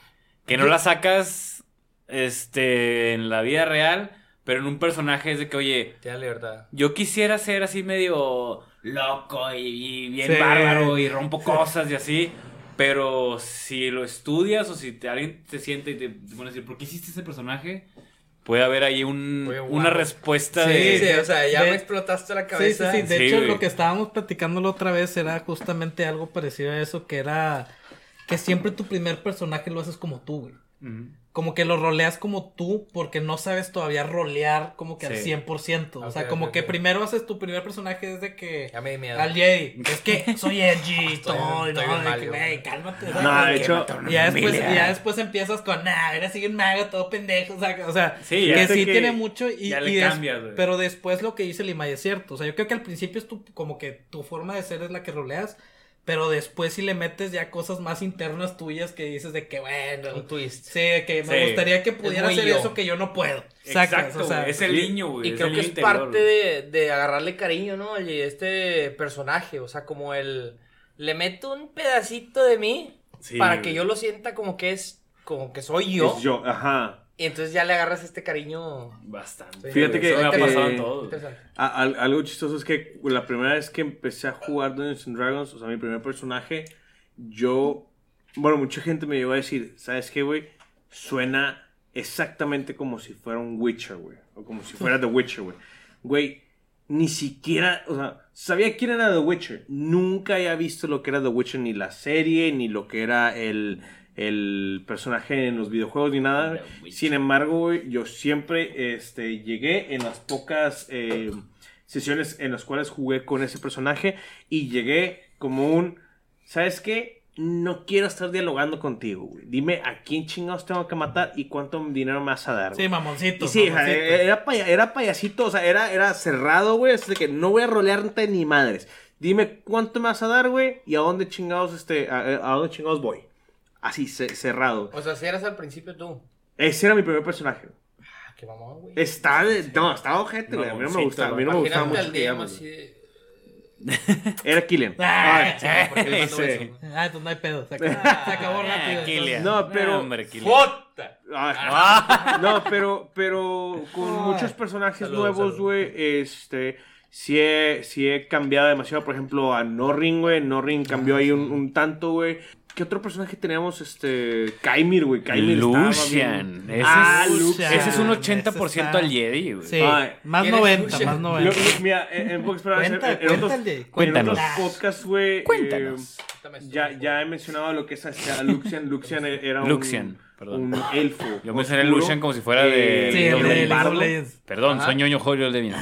que no la sacas este, en la vida real, pero en un personaje es de que, oye, Tiene libertad. yo quisiera ser así medio loco y, y bien Sí. bárbaro y rompo cosas y así. Pero si lo estudias o si te- alguien te siente y te, te pone a decir, ¿por qué hiciste ese personaje? Puede haber ahí un, Oye, wow. una respuesta Sí, de... Sí, o sea, ya de- me explotaste la Sí, sí, cabeza. sí. De Sí, hecho, güey. lo que estábamos platicando la otra vez era justamente algo parecido a eso, que era que siempre tu primer personaje lo haces como tú, güey. Como que lo roleas como tú porque no sabes todavía rolear como que al Sí. 100%. O sea, como que primero haces tu primer personaje desde que... Ya me di miedo. Al Jedi. Es que *laughs* soy edgy y todo. y estoy no, mal, que, güey, cálmate. No, de hecho, y ya después, y ya después empiezas con, nah, eres así un mago todo pendejo. O sea, o sea Sí, que sí que tiene mucho. Y, ya le y des- cambias, güey. Pero después lo que dice Lima es cierto. O sea, yo creo que al principio es tu, como que tu forma de ser es la que roleas. Pero después si le metes ya cosas más internas tuyas que dices de que, bueno, Un twist. sí, que me Sí. gustaría que pudiera hacer yo. eso que yo no puedo. Exacto, o sea, es el niño, güey. Y es creo que es interior, parte de, de agarrarle cariño, ¿no? Oye, este personaje, o sea, como el... Le meto un pedacito de mí Sí, para güey. que yo lo sienta como que es... Como que soy yo. Es yo, ajá. Y entonces ya le agarras este cariño... Bastante. Fíjate que, me ha pasado eh, todo. Algo chistoso es que la primera vez que empecé a jugar Dungeons and Dragons, o sea, mi primer personaje, yo, bueno, mucha gente me llegó a decir, ¿sabes qué, güey? Suena exactamente como si fuera un Witcher, güey. O como si fuera *laughs* The Witcher, güey. Güey, ni siquiera, o sea, sabía quién era The Witcher. Nunca había visto lo que era The Witcher, ni la serie, ni lo que era el, el personaje en los videojuegos, ni nada. Sin embargo, yo siempre este, llegué en las pocas eh, sesiones en las cuales jugué con ese personaje y llegué como un, ¿sabes qué? No quiero estar dialogando contigo, güey. Dime a quién chingados tengo que matar y cuánto dinero me vas a dar. Sí, güey. mamoncito. Y sí, mamoncito. era, paya- era payasito, o sea, era, era cerrado, güey. Así de que no voy a rolearte ni madres. Dime cuánto me vas a dar, güey, y a dónde chingados, este, a, a dónde chingados voy. Así, ce- cerrado. O sea, si eras al principio tú. Ese era mi primer personaje. Ah, qué mamón, güey. Está de, no, estaba ojete, güey. A mí no me gustaba, a mí no me gustaba mucho. que así de... Era Killian. Ah, Ah, sí, le mandó Sí. eso. Ah, entonces no hay pedo. Se acabó, se acabó rápido. Ah, Killian. No, pero- hombre. Ah, No, pero, pero con muchos personajes Saludos, nuevos, güey, este, sí he, sí he cambiado demasiado. Por ejemplo, a Norrin, güey, Norrin cambió ahí un, un tanto, güey. ¿Qué otro personaje teníamos? Este, Kaimir, güey, Kaimir Lucian. Ese, Ah, es, Lucian. ese es un Ese 80% está- al Jedi, güey. Sí, más ¿Quién es 90, Lucian? más Lo- 90. lo- mira, en, en pocas palabras, en- Cuenta, en, en otros, cuéntale, en cuéntanos. otros podcasts, güey, eh, Cuéntanos. ya, ya he mencionado lo que es este, a Lucian. Lucian era un, Lucian, perdón. un elfo. Yo mencioné Lucian como si fuera de- Sí, de. Perdón, soy ñoño Julio de.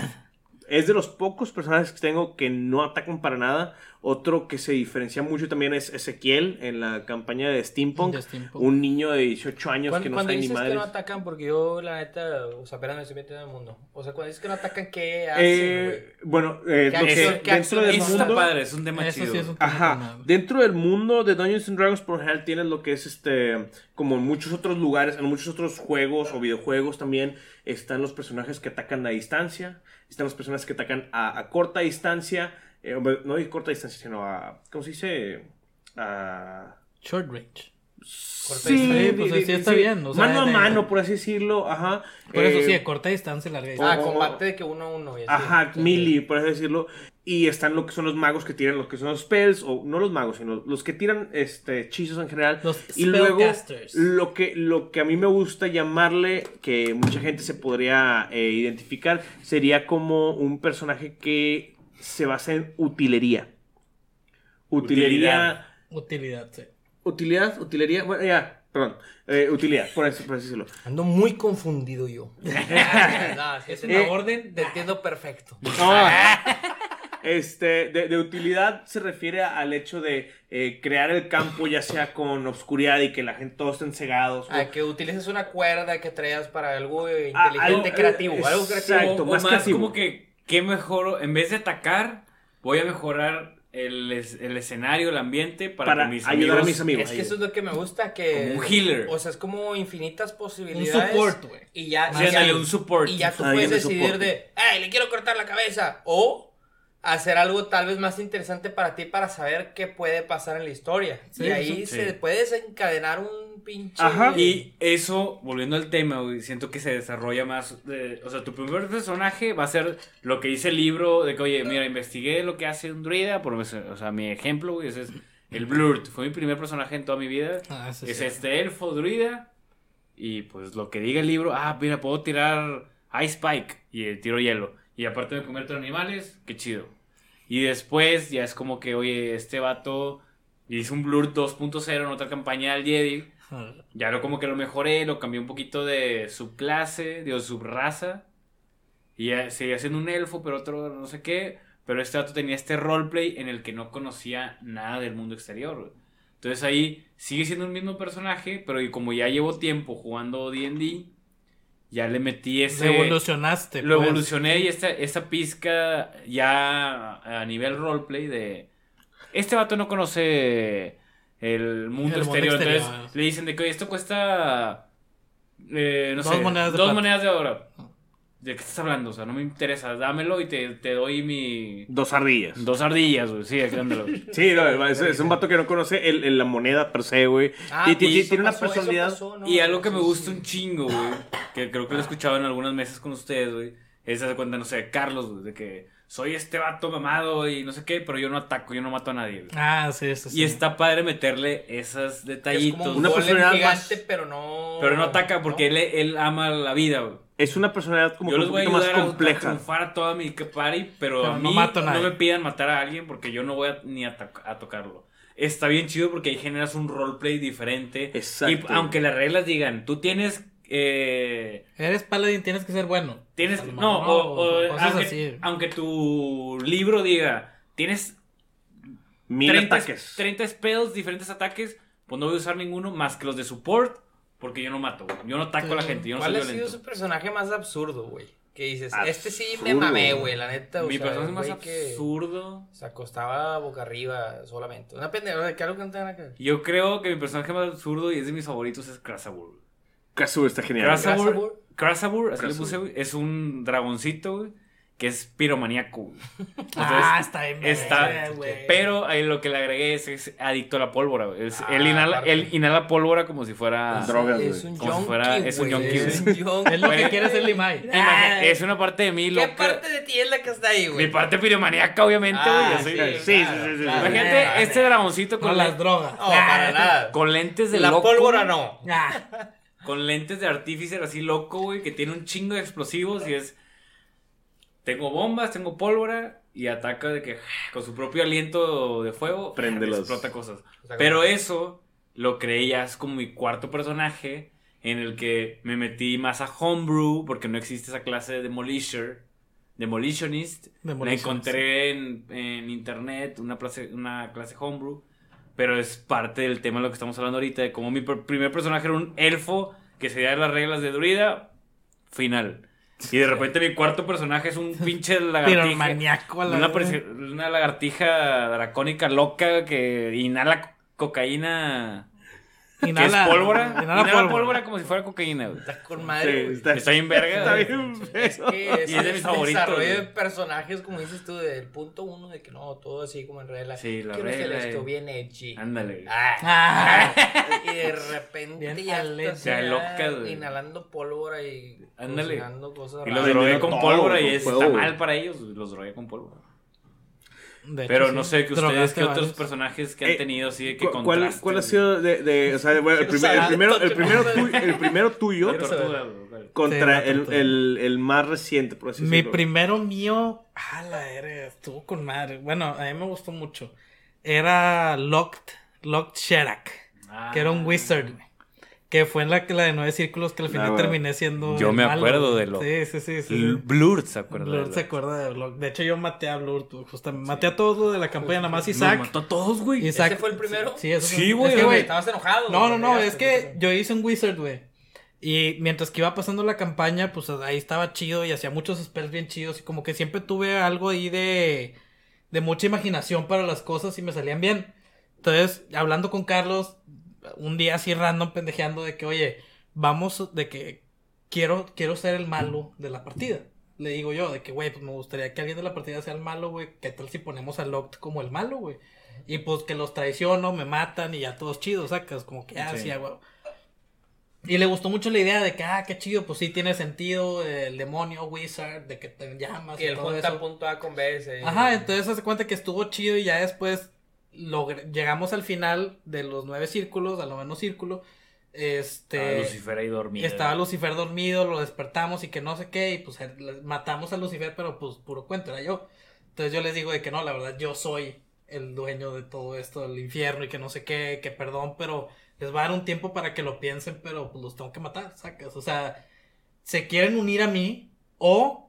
Es de los pocos personajes que tengo que no atacan para nada. Otro que se diferencia mucho también es Ezequiel en la campaña de Steampunk. De Steampunk. Un niño de 18 años que no sabe ni dices que no atacan, porque yo, la neta, o sea, apenas me estoy metiendo en el mundo. O sea, cuando dices que no atacan, ¿qué hacen, Eh, bueno, eh, ¿Qué lo acción- que dentro del está mundo. padre, es un tema Eso chido. sí es un tema Ajá, dentro del mundo de Dungeons and Dragons por general tienes lo que es este, como en muchos otros lugares, en muchos otros juegos o videojuegos también están los personajes que atacan a distancia, están los personajes que atacan a, a corta distancia, eh, no a corta distancia, sino a, ¿cómo se dice? A... Short range. Corta Sí, distancia. pues di- sí di- está bien, o sea, mano a de- mano, por así decirlo, ajá. Por eso Eh, sí, de corta distancia, larga Ah, distancia. o- combate de que uno a uno. y así. Ajá, Sí. melee, por así decirlo. Y están lo que son los magos que tiran lo que son los spells, o no los magos, sino los que tiran este, hechizos en general. Los y luego, spellcasters. lo que, lo que a mí me gusta llamarle, que mucha gente se podría eh, identificar, sería como un personaje que se basa en utilería. Utilería. Utilidad, sí. Utilidad, utilería, bueno, ya, perdón. eh, utilidad, por así, por así decirlo. Ando muy confundido yo. *laughs* no, es una Eh, orden, te entiendo perfecto. No. Este, de, de utilidad se refiere al hecho de eh, crear el campo ya sea con obscuridad y que la gente todos estén cegados. o- A que utilices una cuerda que traigas para algo Ah, inteligente, algo- creativo. algo creativo. exacto. o, o más más, creativo. como que, ¿qué mejor? En vez de atacar, voy a mejorar el, es- el escenario, el ambiente para, Para que mis ayudar a amigos... mis amigos. Es que eso es lo que me gusta, que... Como un healer. O sea, es como infinitas Un posibilidades. support, güey. Y ya... Y ya- un support. Y ya tú puedes de decidir de, hey, le quiero cortar la cabeza. O hacer algo tal vez más interesante para ti para saber qué puede pasar en la historia. Sí, y ahí se puede desencadenar un pinche. Ajá. Y eso, volviendo al tema, güey, siento que se desarrolla más. de- o sea, tu primer personaje va a ser lo que dice el libro de que, oye, mira, investigué lo que hace un druida. Por, o sea, mi ejemplo, güey, ese es el Blurt. Fue mi primer personaje en toda mi vida. Ah, es sí. este elfo druida. Y pues lo que diga el libro, ah, mira, puedo tirar Ice Spike y eh, tiro hielo. Y aparte de convierto en animales, qué chido. Y después ya es como que, oye, este vato hizo un Blur 2.0 en otra campaña del Jedi. Ya lo como que lo mejoré, lo cambié un poquito de subclase, de subraza. Y ya seguía siendo un elfo, pero otro no sé qué. Pero este dato tenía este roleplay en el que no conocía nada del mundo exterior. güey. Entonces ahí sigue siendo el mismo personaje, pero y como ya llevo tiempo jugando D&D, ya le metí ese... Lo evolucionaste. Lo pues. evolucioné y esta, esta pizca ya a nivel roleplay de... Este vato no conoce el mundo El mundo exterior, entonces le dicen de que "Oye, esto cuesta... eh, no Dos sé, monedas de dos plata". monedas de oro. ¿De qué estás hablando? O sea, no me interesa. Dámelo y te, te doy mi... Dos ardillas. Dos ardillas, güey. Sí, dámelo. *laughs* Sí, no, es, es un vato que no conoce el, el- la moneda per se, güey. Ah, y, ti- eso tiene una pasó, eso personalidad. pasó, ¿no? Y algo que me gusta sí. un chingo, güey, que creo que lo he escuchado en algunas mesas con ustedes, güey, es de cuenta, no sé, Carlos, güey, de que soy este vato mamado y no sé qué, pero yo no ataco, yo no mato a nadie, güey. Ah, sí, sí, sí. Y está padre meterle esos Es detallitos. como un Una personalidad gigante, más- pero no. Pero no ataca porque ¿no? él, él ama la vida, güey. Es una personalidad como Yo un voy a poquito más ayudar a- a, compleja. triunfar a toda mi party, pero, Pero a no mí mato a no me pidan matar a alguien porque yo no voy a, ni a, to- a tocarlo. Está bien chido porque ahí generas un roleplay diferente. Exacto. Y aunque las reglas digan, tú tienes... Eh, Eres paladín, tienes que ser bueno. Tienes, no, mejor o, o- cosas aunque, así. aunque tu libro diga, tienes Mil 30, ataques. 30 spells, diferentes ataques, pues no voy a usar ninguno más que los de support, porque yo no mato, güey. yo no ataco a la gente, yo no ¿Cuál soy ha sido su personaje más absurdo, güey? Que dices, este sí me mamé, güey, la neta. o Mi sea, personaje más güey que absurdo. Se acostaba boca arriba solamente. Una pendeja, que algo que no que ver. Yo creo que mi personaje más absurdo y es de mis favoritos es Krasabur. Kazu está genial. Krasabur, Krasabur. Krasabur, así le Krasabur. puse, güey, es un dragoncito, güey, que es piromaníaco, güey. *laughs* ah, está bien. Está, güey. pero ahí lo que le agregué es, es adicto a la pólvora. Es- Ah, él, inhala, él inhala pólvora como si fuera. Drogas, Es un Como si fuera- es un Es un. Es lo que quiere hacer Limay. *laughs* Es una parte de mí ¿Qué loca. parte de ti es la que está ahí, güey? Mi parte piromaníaca, obviamente, güey. Ah, sí, Sí, sí, claro, sí, sí, claro. sí. Imagínate este dragoncito No con, las drogas. No, para nada. con lentes de La loco. pólvora no. Ah, Con lentes de artífice así loco, güey, que tiene un chingo de explosivos y es. Tengo bombas, tengo pólvora y ataca de que *sighs* con su propio aliento de fuego *sighs* Préndelos. explota cosas. O sea, Pero como- eso lo creé ya es como mi cuarto personaje en el que me metí más a homebrew porque no existe esa clase de demolisher, demolitionist. La Demolitionist. encontré en, en internet, una clase, una clase homebrew, pero es parte del tema de lo que estamos hablando ahorita, de cómo mi pr- primer personaje era un elfo que seguía las reglas de druida, final. Y de repente mi cuarto personaje es un *laughs* pinche lagartija. Piromaniaco a la Una, una lagartija dracónica loca que inhala cocaína. Inhala- es pólvora. Inhala, Inhala, pólvora. pólvora como si fuera cocaína, güey. Está con Sí, madre, güey. está, Está bien verga. está bien Es que Y es de mis favoritos, desarrollo de personajes, como dices tú, del punto uno de que no, todo así como en regla. Sí, la Quiero regla, esto eh. bien edgy. Ándale. Ah. Ah. *laughs* y de repente Bien ya estás Se aloca, güey. inhalando pólvora y Ándale. cocinando cosas Y los drogué con pólvora y es, está mal para ellos, los drogué con pólvora. De hecho, Pero sí. no sé, que ustedes, ¿qué otros personajes que han Eh, tenido así de que ¿Cu- ¿Cuál, contrasten? cuál ha sido de, de- o sea, bueno, el, *laughs* primer- el Sabe primero, el, primero tuyo, el primero *laughs* contra Sí, el, tortuga. el, el más reciente, por así Mi decirlo? primero mío, ah, la verga, estuvo con madre. Bueno, a mí me gustó mucho. Era Locked, Locked Sherak, que era un Ah. wizard, que fue en la, la de nueve círculos que al final terminé siendo. Yo me malo, acuerdo de Locked. Sí, sí, sí. sí. Blur, ¿se acuerda? Blur de se acuerda de Blur. De hecho, yo maté a Blur, tú, justamente. Maté a todos los de la campaña, nada más Isaac. mató a todos, güey. Isaac- ¿Ese fue el primero? Sí, eso fue- Sí, güey, Es que, güey. Estabas enojado. No, no, no, es que yo hice un wizard, güey. Y mientras que iba pasando la campaña, pues ahí estaba chido y hacía muchos spells bien chidos. Y como que siempre tuve algo ahí de, de mucha imaginación para las cosas y me salían bien. Entonces, hablando con Carlos, un día así random pendejeando de que, oye, vamos, de que quiero, quiero ser el malo de la partida. le digo yo, de que, güey, pues me gustaría que alguien de la partida sea el malo, güey. ¿Qué tal si ponemos a Locked como el malo, güey? Y pues que los traiciono, me matan y ya todos chidos, sacas, como que, ah, Sí. sí, ah, güey. Y le gustó mucho la idea de que, ah, qué chido, pues sí tiene sentido el demonio, Wizard, de que te llamas Y el todo junta eso. punto A con B. se- Ajá, entonces hace cuenta que estuvo chido y ya después llegamos al final de los nueve círculos, al noveno círculo. Este. Estaba Lucifer ahí dormido. Estaba Lucifer dormido, lo despertamos y que no sé qué, y pues eh, matamos a Lucifer, pero pues puro cuento, era yo. Entonces yo les digo de que no, la verdad yo soy el dueño de todo esto del infierno y que no sé qué, que perdón, pero les va a dar un tiempo para que lo piensen, pero pues los tengo que matar, sacas. O sea, se quieren unir a mí o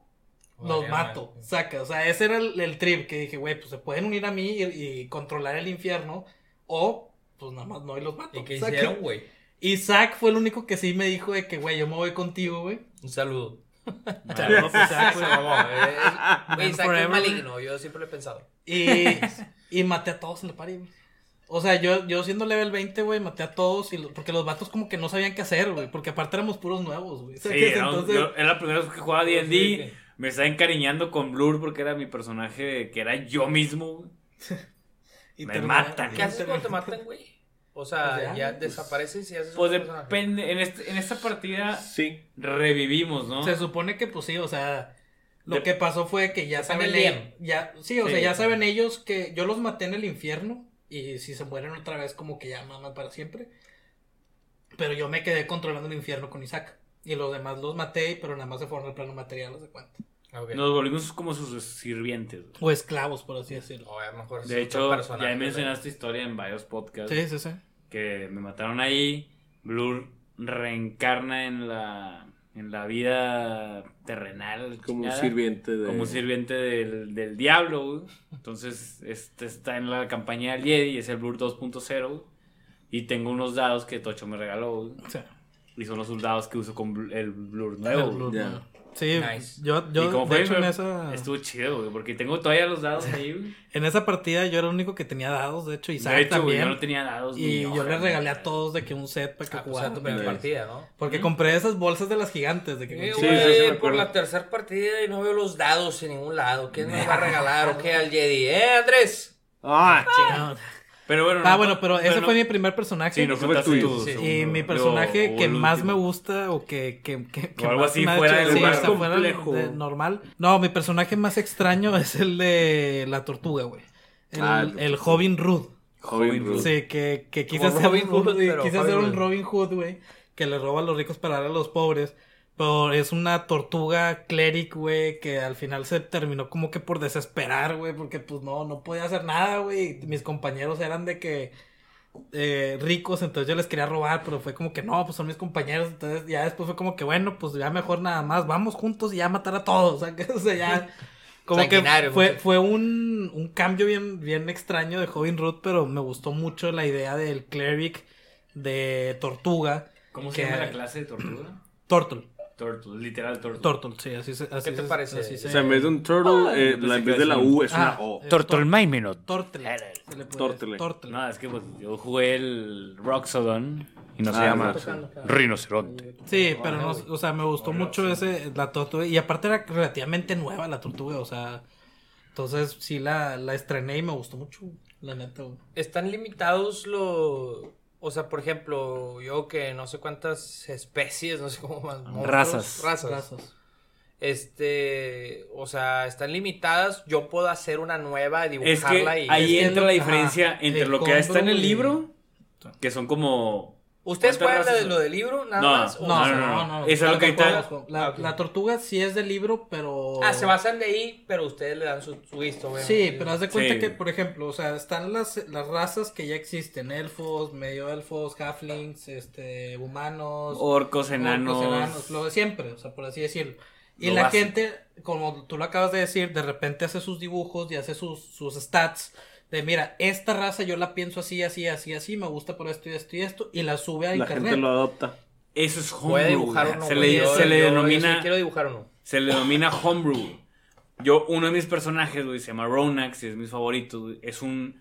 los mato, saca. O sea, ese era el, el trip que dije, güey, pues se pueden unir a mí y, y controlar el infierno o pues nada más no y los mato. ¿Y qué saca. hicieron, güey? Isaac fue el único que sí me dijo de que, güey, yo me voy contigo, güey. Un saludo. Saludos, güey. *laughs* eh, eh, forever, es maligno, yo siempre lo he pensado. Y, y maté a todos en la party, güey. O sea, yo, yo siendo level 20, güey, maté a todos. Y lo- porque los vatos como que no sabían qué hacer, güey. Porque aparte éramos puros nuevos, güey. Sí, Entonces, yo- era la primera vez que jugaba Sí, D&D. Me estaba encariñando con Blur porque era mi personaje que era yo mismo. güey. *laughs* y me termina- matan. ¿Qué haces cuando te matan, güey? O sea, ya, ya pues- desapareces y haces Pues depende. En, este- en esta partida Sí. revivimos, ¿no? Se supone que, pues sí, o sea. Lo De- que pasó fue que ya saben bien. ellos, ya, sí, o Sí. sea, ya saben ellos que yo los maté en el infierno y si se mueren otra vez como que ya maman para siempre. Pero yo me quedé controlando el infierno con Isaac y los demás los maté, pero nada más se fueron al plano material, haz de cuenta. Nos volvimos como sus sirvientes. güey. O esclavos, por así decirlo. O a lo mejor De hecho, ya esta historia en varios podcasts. Sí, sí, sí. Que me mataron ahí. Blur reencarna en la, en la vida terrenal. Como un sirviente de. como un sirviente del, del diablo, güey. Entonces, este está en la campaña del Jedi, es el Blur 2.0, güey. Y tengo unos dados que Tocho me regaló, güey. O sea, Y son los dados que uso con el Blur el nuevo. güey. Blur. Sí, Nice. yo, y yo de fue, hecho en me- esa, estuvo chido, güey. Porque tengo todavía los dados *laughs* ahí, güey. en esa partida yo era el único que tenía dados, de hecho, Isaac De hecho, güey, también. yo no tenía dados. ni y yo ni regalé a todos de que un set para que Ah, pues jugaran. a tu partida, ¿no? Porque compré esas bolsas de las gigantes. De que Sí, Sí, güey, sí, sí, me por la tercera partida y no veo los dados en ningún lado. ¿Quién nos va a *laughs* regalar o qué al Jedi? ¿Eh, Andrés? ¡Ah! No. Pero bueno. Ah, no- bueno, pero ese no- fue mi primer personaje. Sí, no fue Sí. y mi personaje o que más último. me gusta o que, que, que, que O algo más así fuera hecho- del sí, lugar o sea, fuera de- complejo. de normal. No, mi personaje más extraño es el de la tortuga, güey. El, Ah, el el. Robin Hood. Sí, que, que quise hacer, Robin un, Hood, pero quise Robin hacer un Hood. Robin Hood, güey, que le roba a los ricos para dar a los pobres. Pero es una tortuga cleric, güey, que al final se terminó como que por desesperar, güey, porque pues no, no podía hacer nada, güey. Mis compañeros eran de que eh, ricos, entonces yo les quería robar, pero fue como que no, pues son mis compañeros. Entonces ya después fue como que bueno, pues ya mejor nada más, vamos juntos y ya matar a todos. *laughs* O sea, que, o sea, ya. *laughs* Como que fue, fue un, un cambio bien, bien extraño de Robin Root, pero me gustó mucho la idea del cleric de tortuga. ¿Cómo se que- llama la clase de tortuga? Turtle. Turtle, literal Turtle. Turtle, sí, así se. Así ¿Qué te se- parece? así se- O sea, en vez de un turtle, eh, pensé la- en vez de la un- U es una Ah, O. es Turtle se puede Tortle. decir, Turtle. No, es que pues, yo jugué el Roxodon y no se Ah, llama Roxodon. Rinoceronte. Sí, pero no, o sea, me gustó mucho ese, la tortuga, y aparte era relativamente nueva la tortuga, o sea, entonces sí la, la estrené y me gustó mucho, la neta. ¿Están limitados los... O sea, por ejemplo, yo que no sé cuántas especies, *laughs* no sé cómo más... monstruos, Razas. Razas. Razas. Este... O sea, están limitadas. Yo puedo hacer una nueva, Es que dibujarla y... ahí Es entra la ajá, diferencia entre el lo que está en el y- libro, que son como... ¿Ustedes ¿Cuántas juegan la de lo del libro, nada No, más? No, ¿O- no, no, no, no. no, Eso es la lo que está- La, Ah, la tortuga sí es del libro, pero... Ah, se basan de ahí, pero ustedes le dan su, su visto, güey. Sí, pero haz de cuenta Sí. que, por ejemplo, o sea, están las, las razas que ya existen, elfos, medio elfos, halflings, este, humanos, Orcos, enanos. Orcos, enanos, lo de siempre, o sea, por así decirlo. Y Lo la básico. gente, como tú lo acabas de decir, de repente hace sus dibujos y hace sus, sus stats de, mira, esta raza yo la pienso así, así, así, así, me gusta por esto y esto y esto, y la sube a La internet. gente lo adopta. Eso es homebrew. Puede dibujar uno. se güey. le, Yo- se le yo- denomina... sí quiero dibujar uno. Se le denomina homebrew. Yo, uno de mis personajes, güey, se llama Ronax, y es mi favorito, güey, es un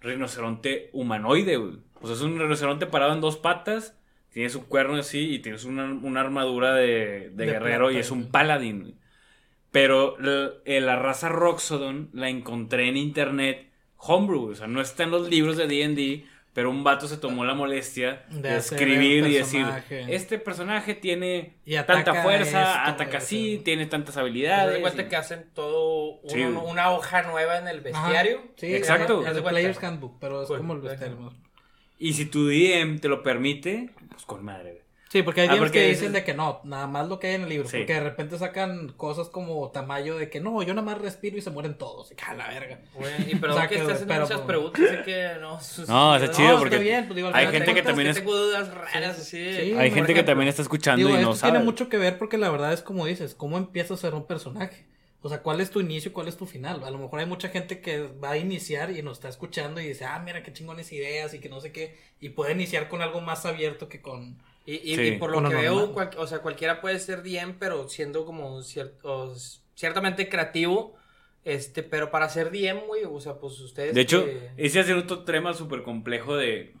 rinoceronte humanoide, güey. O sea, es un rinoceronte parado en dos patas, tiene su cuerno así y tienes una, una armadura de, de De guerrero y es un paladín, güey. Pero la, eh, la raza Roxodon la encontré en internet homebrew. O sea, no está en los libros de DD. Pero un vato se tomó la molestia De escribir y decir. Este personaje tiene Y tanta fuerza, esto, ataca eso. así, tiene tantas Te habilidades. cuenta y- que hacen todo uno- Sí. una hoja nueva en el Ajá. bestiario. Sí, Exacto. Es el cuenta. Player's Handbook, pero es Cool. como el Ajá. bestiario. Y si tu DM te lo permite, pues con madre. Sí, porque hay Ah, porque que es- dicen de que no, nada más lo que hay en el libro. Sí. Porque de repente sacan cosas como Tamayo de que no, yo nada más respiro y se mueren todos. Y que a la verga. Güey, y perdón *laughs* O sea, que que- estés haciendo pero- muchas preguntas, que no. No, está chido porque bien, pues, digo, al hay gente que también es- Tengo dudas raras así. de- Sí, Hay gente que también está escuchando Digo, y no esto tiene sabe. mucho que ver porque la verdad es como dices, ¿cómo empiezas a ser un personaje? O sea, ¿cuál es tu inicio y cuál es tu final? A lo mejor hay mucha gente que va a iniciar y nos está escuchando y dice, ah, mira qué chingones ideas y que no sé qué. Y puede iniciar con algo más abierto que con... Y, y- Sí. y por lo que normal. veo, cual- o sea, cualquiera puede ser DM, pero siendo como cierto, ciertamente creativo. Este, pero para ser DM, güey, o sea, pues ustedes. De hecho, que- ese es otro tema súper complejo de...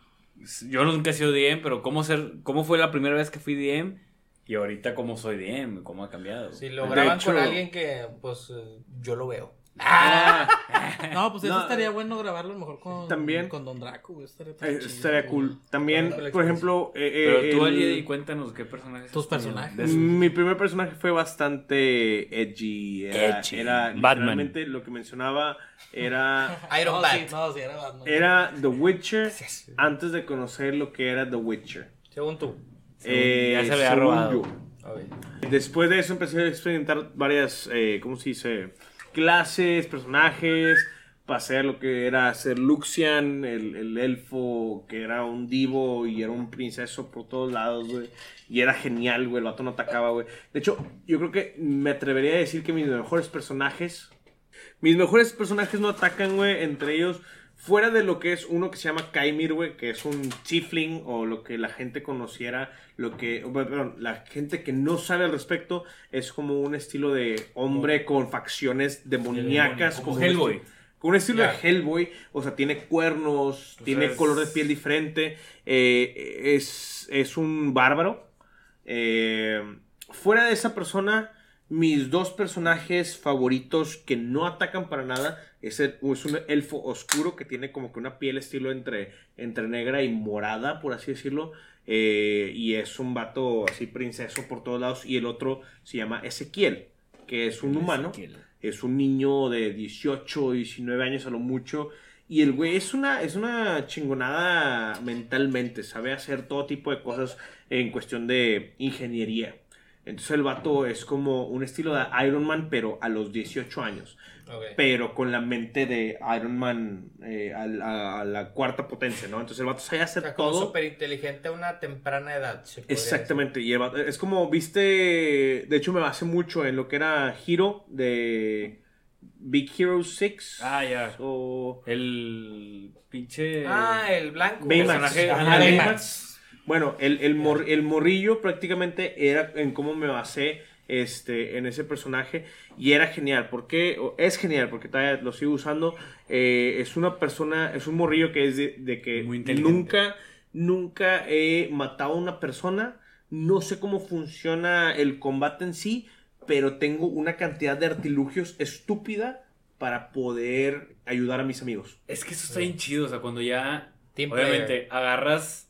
Yo nunca he sido DM, pero ¿cómo, ser, ¿cómo fue la primera vez que fui DM? Y ahorita cómo soy DM, cómo ha cambiado. si lo graban hecho- con alguien que, pues, eh, yo lo veo. Ah, *laughs* No, pues eso No, estaría bueno grabarlo a lo mejor con, También. con Don Draco, güey. Estaría, Eh, estaría cool. También, por ejemplo, eh, pero eh, tú, el- cuéntanos qué personajes. Tus personajes. esos. Mi primer personaje fue bastante edgy. Era, Edgy. era Batman. lo que mencionaba era, *laughs* Iron no, Bat. sí, no, sí, era Batman. era The Witcher antes de conocer lo que era The Witcher. Según tú. Eh, ya se había robado. yo. A ver. Después de eso empecé a experimentar varias, eh, ¿cómo se dice? Clases, personajes. Pasé a lo que era ser Luxian, el, el elfo, que era un divo y era un princeso por todos lados, güey. Y era genial, güey. El vato no atacaba, güey. De hecho, yo creo que me atrevería a decir que mis mejores personajes. Mis mejores personajes no atacan, güey. Entre ellos, fuera de lo que es uno que se llama Kaimir, güey, que es un tiefling o lo que la gente conociera, lo que, perdón, la gente que no sabe al respecto, es como un estilo de hombre con facciones demoníacas. Como un Hellboy. estilo- Con un estilo de Hellboy, o sea, tiene cuernos, tiene es- color de piel diferente, eh, es, es un bárbaro. Eh, fuera de esa persona, mis dos personajes favoritos que no atacan para nada es, el- es un elfo oscuro que tiene como que una piel estilo entre, entre negra y morada, por así decirlo. eh, y es un vato así princeso por todos lados. Y el otro se llama Ezequiel, que es un humano. Es un niño de 18, 19 años a lo mucho. Y el güey es una, es una chingonada mentalmente. Sabe hacer todo tipo de cosas en cuestión de ingeniería. Entonces el vato es como un estilo de Iron Man, pero a los 18 años. Pero con la mente de Iron Man eh, a, la- a la cuarta potencia, ¿no? Entonces el vato sabe O hacer sea, como todo. súper inteligente a una temprana edad. Exactamente, y el vato- es como, viste, de hecho me basé mucho en lo que era Hero de Big Hero 6. Ah, ya. O El pinche. Ah, el blanco. Baymax. personaje- Ajá, Ajá, Baymax. Baymax. Bueno, el, el, mor- el morrillo prácticamente era en cómo me basé este, en ese personaje y era genial. porque Es genial porque todavía lo sigo usando. Eh, es una persona, es un morrillo que es de, de que nunca, nunca he matado a una persona. No sé cómo funciona el combate en sí, pero tengo una cantidad de artilugios estúpida para poder ayudar a mis amigos. Es que eso está bien chido, o sea, cuando ya Team obviamente player. agarras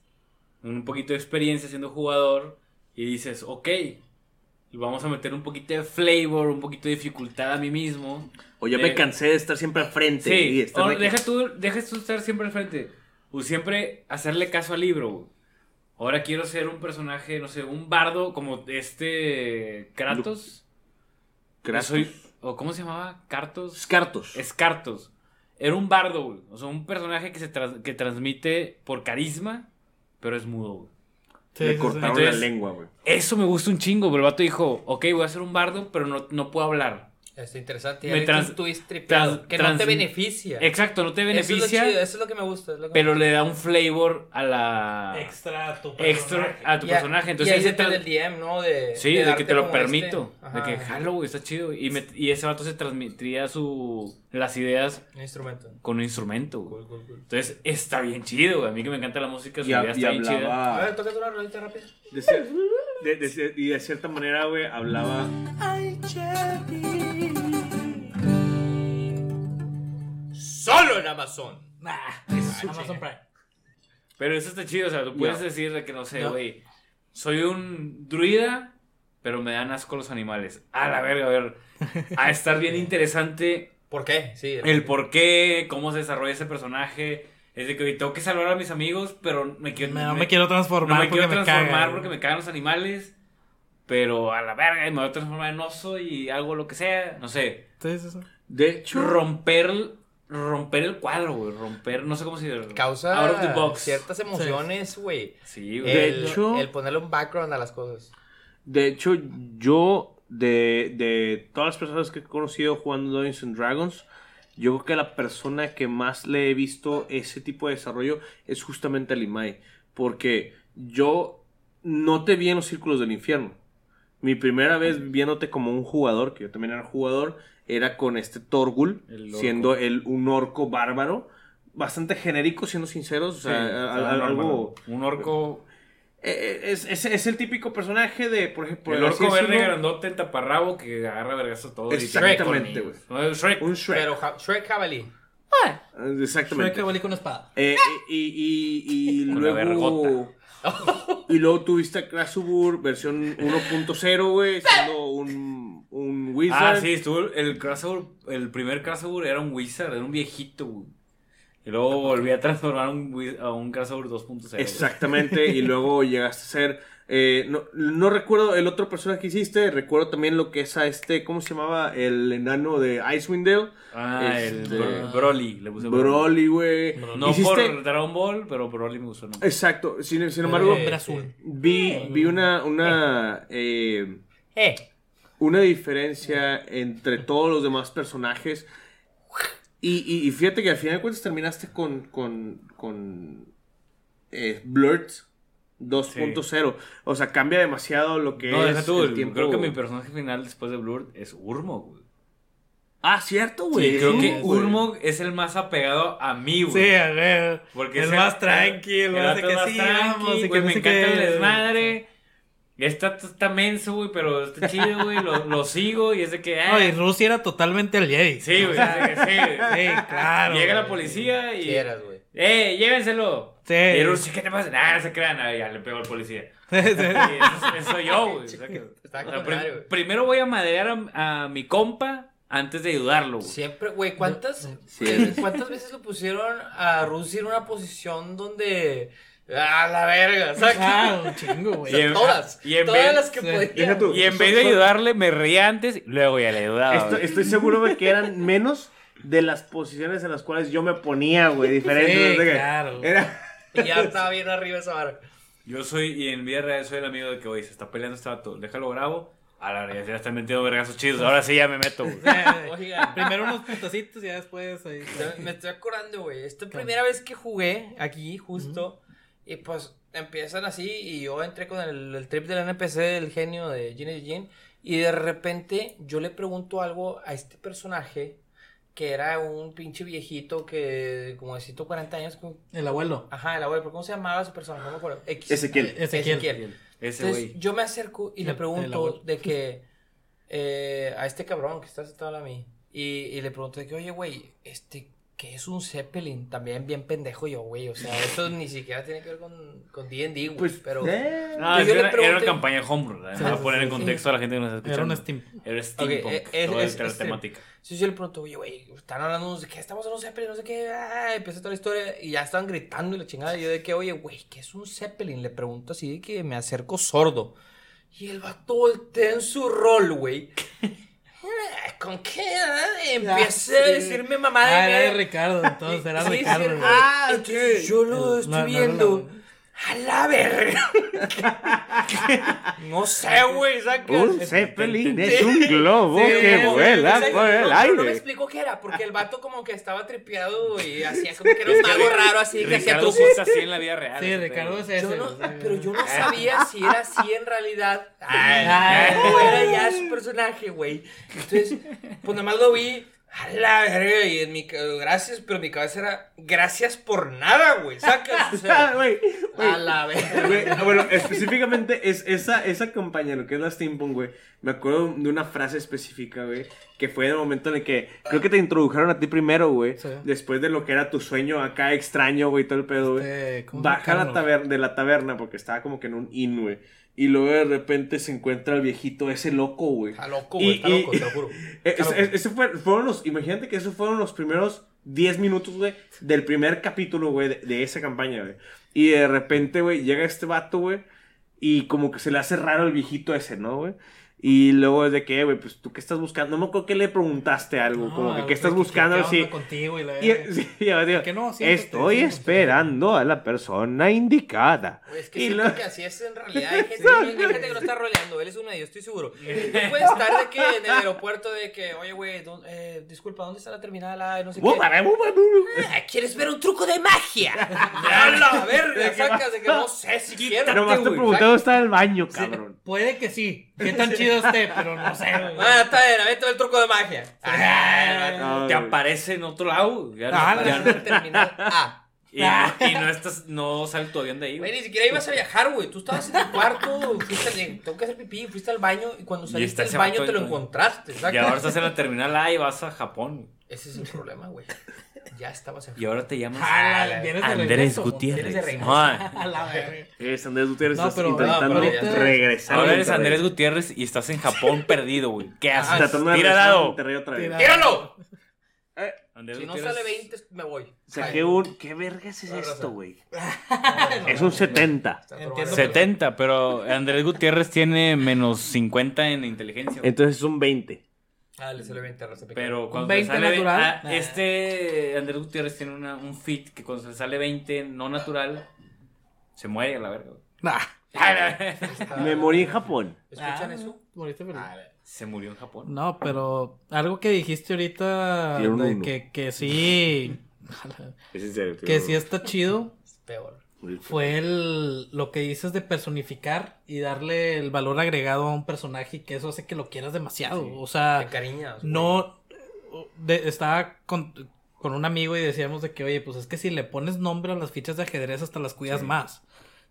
un poquito de experiencia siendo jugador y dices, ok, vamos a meter un poquito de flavor, un poquito de dificultad a mí mismo. O ya me cansé de estar siempre al frente. y Sí, estar o de que- deja, tú, deja tú estar siempre al frente. O siempre hacerle caso al libro. Ahora quiero ser un personaje, no sé, un bardo como este Kratos. Kratos. Soy- ¿O cómo se llamaba? Cartos. Scartos. Escartos. Era un bardo, güey. O sea, un personaje que se trans- que transmite por carisma, pero es mudo, güey. Sí, Le sí, sí. cortaron Entonces- la lengua, güey. Eso me gusta un chingo, pero el vato dijo, ok, voy a ser un bardo, pero no, no puedo hablar. Está interesante. Me trans- un twist tripeado, trans- que no te beneficia. Exacto, no te Eso es lo beneficia, chido, eso es lo que me gusta. es lo que pero me le da un flavor a la... Extra a tu Extra personaje. a tu Y a- personaje. Entonces y ahí ahí se tra- del DM, ¿no? De, Sí, de, que te lo este- permito. De que jalo, güey, está chido. Y, me- y ese vato se transmitía su, las ideas Un instrumento. con un instrumento, güey. Cool, cool, cool. Entonces está bien chido, güey. A mí que me encanta la música, su Y, idea y está bien chida. A ver, hablaba. tócate una rolita rápida. de cier- de- y de cierta manera, güey, hablaba. Solo en Amazon. Nah, Amazon Prime. Pero eso está chido, o sea, tú puedes No. decir de que no sé, No. güey. Soy un druida, pero me dan asco los animales. A la verga, a ver. A estar bien *laughs* interesante ¿Por qué? Sí. el por qué, cómo se desarrolla ese personaje. Es de que oye, tengo que salvar a mis amigos, pero me quiero. No me quiero transformar no me quiero me transformar porque me cagan los animales. Pero a la verga, y me voy a transformar en oso y algo lo que sea. No sé. Entonces, eso. De hecho, Romper. Romper el cuadro, güey. Romper, no sé cómo se dice. Causa Out of the box. ciertas emociones, güey. Sí, güey. De El, hecho- el ponerle un background a las cosas. de hecho, yo, de, de todas las personas que he conocido jugando Dungeons and Dragons, yo creo que la persona que más le he visto ese tipo de desarrollo es justamente Limai. Porque yo no te vi en los círculos del infierno. Mi primera vez viéndote como un jugador, que yo también era jugador, era con este Torgul, El siendo el, un orco bárbaro. Bastante genérico, siendo sinceros. O sea, a- a- algo. Un orco. Eh, Es, es, es el típico personaje de, por ejemplo, el orco verde grandote en taparrabo que agarra vergazo a todo. Exactamente, güey. No, Shrek. Un Shrek. Pero ja- Shrek Jabalí. Exactamente. Shrek cabalí con espada. Eh, y y, y, y Con la luego. y luego tuviste a Krasubur versión 1.0, güey, siendo un, un wizard. Ah, sí, estuvo el crossover, el primer crossover era un wizard, era un viejito, güey. Y luego volví a transformar a un, a un crossover 2.0. güey. Exactamente, y *laughs* luego llegaste a ser. eh, no, no recuerdo el otro personaje que hiciste, recuerdo también lo que es a este, ¿cómo se llamaba? El enano de Icewind Dale. Ah, el Este, Bro- Broly, le puse Broly, güey. No Hiciste- por Dragon Ball, pero Broly me gustó. ¿no? Exacto, sin, sin embargo, vi, vi una, una, eh, Eh. Una diferencia entre todos los demás personajes. Y, y- y fíjate que al final de cuentas terminaste con, con, con eh, Blurt 2.0. O sea, cambia demasiado lo que No, es deja tú, el el- tiempo. creo que mi personaje final después de Blur es Urmog, güey. Ah, cierto, güey. Sí, creo Sí, que. Urmog es el más apegado a mí, güey. Sí, a ver. Porque es ese- más tranquilo, el que es más sí, tranqui, vamos, y que me encanta el desmadre. Está, está menso, güey, pero está chido, güey. Lo, lo sigo y es de que. ah, No, y Rusia era totalmente el Jedi. sí, güey. sí. Sí, claro. Llega la policía y. Quieras, güey. ¡Eh, llévenselo! Sí. Y Rusia, ¿qué te pasa? Nada, no se crean. Ah, ya le pegó al policía. *laughs* Sí, sí. Sí, eso, eso soy yo, güey. O sea que- *laughs* Está o sea, prim- primero voy a madrear a, a mi compa antes de ayudarlo, güey. Siempre, güey, ¿cuántas, Sí. eh, ¿cuántas veces lo pusieron a Rusia en una posición donde... A la verga, ¿sabes? Ah, un chingo, güey. Y en- todas, y en todas vez- las que. Deja tú. Y en vez de ayudarle, me reía antes, luego ya le ayudaba. Estoy, güey. estoy seguro de que eran *laughs* menos de las posiciones en las cuales yo me ponía, güey. Diferentes. Sí, claro. Era. Y ya estaba bien arriba esa vara. Yo soy, y en vida real soy el amigo de que, oye, se está peleando este vato, déjalo bravo. A la verdad, ya están metiendo vergazos chidos. Ahora sí ya me meto, güey. *laughs* Oigan. Primero unos putacitos y ya después ahí. Me estoy acordando, güey. Esta primera vez que jugué aquí, justo, y pues empiezan así, y yo entré con el, el trip del NPC del genio de Ginny Jin, y de repente yo le pregunto algo a este personaje, que era un pinche viejito que, como de 140 años, como- El abuelo. ajá, el abuelo, pero ¿cómo se llamaba su personaje? No me acuerdo. X. Ezequiel. Ezequiel. Ese Entonces güey. yo me acerco y El- le pregunto de que eh, a este cabrón que está sentado a mí y, y le pregunto de que, oye, güey, este, ¿qué es un Zeppelin? También bien pendejo yo, güey, o sea, esto ni siquiera tiene que ver con con D&D, güey, Pues, pero... eh, No, Yo es le que era, era pregunté- una campaña homebrew. ¿verdad? Sí, Voy a sí, poner en sí. contexto a la gente que nos está Era escuchando. un Steam. Era steampunk. eh, es- toda es- la es- temática. Sí, yo le pregunto, oye, güey, están hablando de que estamos en un Zeppelin, no sé qué, ah, empieza toda la historia y ya estaban gritando y la chingada. Y yo de que, oye, güey, ¿qué es un Zeppelin? Le pregunto así de que me acerco sordo. Y el vato voltea en su rol, güey. Ah, ¿Con qué? ah? Empieza a sí. decirme mamá Ah, de era de Ricardo, entonces era Sí, sí, Ricardo. güey. ah, entonces yo lo El- estoy no, no, viendo. no, A la verga. no sé, güey, un Zeppelin es un globo Sí, que vuela por el no, pero No me aire. explicó qué era, porque el vato como que estaba tripeado y hacía como que era un mago raro así, que hacía trucos. así en la vida real. Sí, Ricardo es ese. Yo no, pero yo no *laughs* sabía si era así en realidad. Ay. o era ya su personaje, güey. Entonces, pues nada más lo vi. A la verga, y en mi gracias, pero en mi cabeza era gracias por nada, güey. Sacas, o sea, *laughs* A la. Güey, ah, bueno, específicamente es esa, esa campaña, lo que es la steampunk, güey. Me acuerdo de una frase específica, güey, que fue en el momento en el que creo que te introdujeron a ti primero, güey. Sí. Después de lo que era tu sueño acá extraño, güey, todo el pedo, güey. Este. Baja la taberna, de la taberna porque estaba como que en un inn, güey. Y luego de repente se encuentra el viejito ese loco, güey. Está loco, güey. Está y- loco, te lo juro. *laughs* Está es- loco. es- ese fue- fueron los, imagínate que esos fueron los primeros 10 minutos, güey, del primer capítulo, güey, de, de esa campaña, güey. Y de repente, güey, llega este vato, güey, y como que se le hace raro el viejito ese, ¿no, güey? Y luego es de que, güey, pues tú qué estás buscando. No me acuerdo que le preguntaste algo, No, como que qué estás buscando, ¿qué así. onda contigo y la Y, sí, digo, Que no, estoy esperando a la persona indicada. Güey, es que Y siento lo- que así es en *laughs* realidad. Hay gente, hay gente que lo está roleando. Él es uno de ellos, estoy seguro. *laughs* Tú puedes estar de que en el aeropuerto de que, oye, güey, ¿dó- eh, disculpa, ¿dónde está la terminal? Ah, no sé qué. Ah, ¿Quieres ver un truco de magia? *laughs* ¡A la verga! Sacas de que no sé si quiero. Nomás te dónde está el baño, Sí, cabrón. puede que sí. Qué tan chido esté, pero no sé, güey. Ah, está bien, va el truco de magia. Ah, Te güey. aparece en otro lado. Ya, no- Ah, ya Ya no- no terminal A. y, no, y no estás, no sale tu avión de ahí, Güey, güey. ni siquiera ibas a viajar, güey. Tú estabas en tu cuarto, fuiste al, tengo que hacer pipí, fuiste al baño y cuando saliste del baño te lo encontraste. Y ¿sacas? ahora estás en la terminal A y vas a Japón. Ese es el problema, güey. Ya estabas en Y ahora te llamas Ah, Andrés regreso, Gutiérrez. Ah, *laughs* A la verga. Es Andrés Gutiérrez, No, estás intentando no, pero ya- regresar. ahora eres. Andrés Gutiérrez y estás en Japón *laughs* perdido, güey. ¿Qué Ah, haces? Tratando de Tira. Tira. ¡Tíralo! Andrés Si no sale 20, me voy. Saqué un. ¿Qué vergas es esto, güey? *laughs* Es un 70. Entiendo. 70, pero Andrés Gutiérrez tiene menos 50 en inteligencia. Entonces es un 20. Ah, le sale 20 raza. Pero cuando 20 te sale natural. ah, Ah. este Andrés Gutiérrez tiene una- un fit que cuando se sale 20 no natural, se muere a la verga. Nah. *laughs* Me morí en Japón. ¿Escuchan Ah, eso? moriste feliz. Se murió en Japón. No, pero algo que dijiste ahorita de que, que sí Es en serio. que sí está chido Es peor. Fue el lo que dices de personificar y darle el valor agregado a un personaje y que eso hace que lo quieras demasiado. O sea, cariñas. no de- estaba con, con un amigo y decíamos de que, oye, pues es que si le pones nombre a las fichas de ajedrez hasta las cuidas más.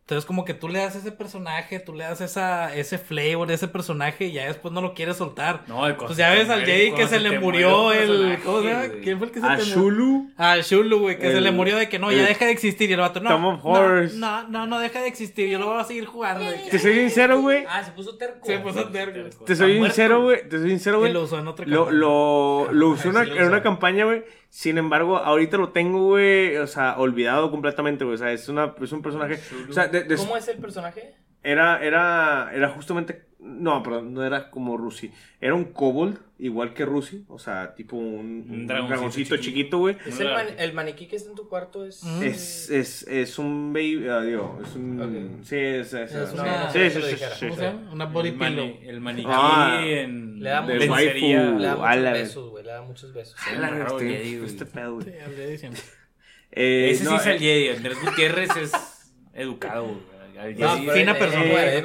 Entonces como que tú le das ese personaje, tú le das esa, ese flavor de ese personaje y ya después no lo quieres soltar. No, el Pues ya ves al Jedi que se le murió el... ¿Cómo se llama? ¿Quién fue el que se A te murió? Shulu. Al Shulu, güey, que se le murió de que no, ya deja de existir. Y el vato, no. Tom of no, Horrors. No, no, no deja de existir. Yo lo voy a seguir jugando. de que- Te soy sincero, güey. Ah, se puso terco. Se puso terco. Te soy sincero, güey. Te soy sincero, Y güey. lo usó en otra Lo, campaña. lo, lo lo en una usó. campaña, güey. Sin embargo, ahorita lo tengo, güey. O sea, olvidado completamente, güey. O sea, es, una, es un personaje. O sea, de- de- ¿Cómo es el personaje? Era, era, era justamente. No, perdón, no era como Rusi. Era un kobold, igual que Rusi. O sea, tipo un, Un un dragoncito dragoncito chiquito. güey. ¿Es el, man- el maniquí que está en tu cuarto? Es. Mm. Es, es, es un baby. ah, digo, es un. Ok. Sí, es. es, Es una- sí, sí, sí, sí, ¿Cómo sí. se llama? Una body el, mani- pillow. el maniquí Ah, en le da mucho- waifu. Le da muchos besos, güey. Le da muchos besos. A la Raro, Jedi, este pedo, güey. Sí, hablé de siempre. Eh, Ese no, sí es eh, el Jedi. Andrés Gutiérrez es educado. güey. No, fina eh, persona. Era.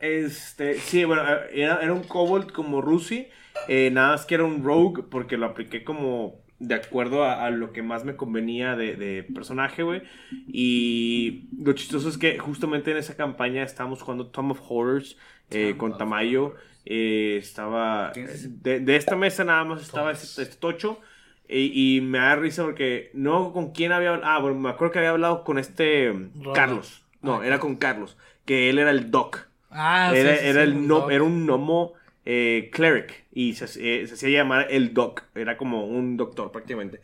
Este, sí, bueno, era, era un kobold como Rusi. eh, nada más que era un rogue porque lo apliqué como de acuerdo a, a lo que más me convenía de, de personaje, güey. Y lo chistoso es que justamente en esa campaña estábamos jugando Tom of Horrors eh, con Tamayo. eh, estaba. De, de esta mesa nada más estaba este, este tocho. Y, y me da risa porque no con quién había hablado. Ah, bueno, me acuerdo que había hablado con este. Carlos. No, era con Carlos. Que él era el doc. Ah, sí, era, sí, era sí, el no, era un gnomo eh, cleric. Y se, eh, se hacía llamar el doc. Era como un doctor prácticamente.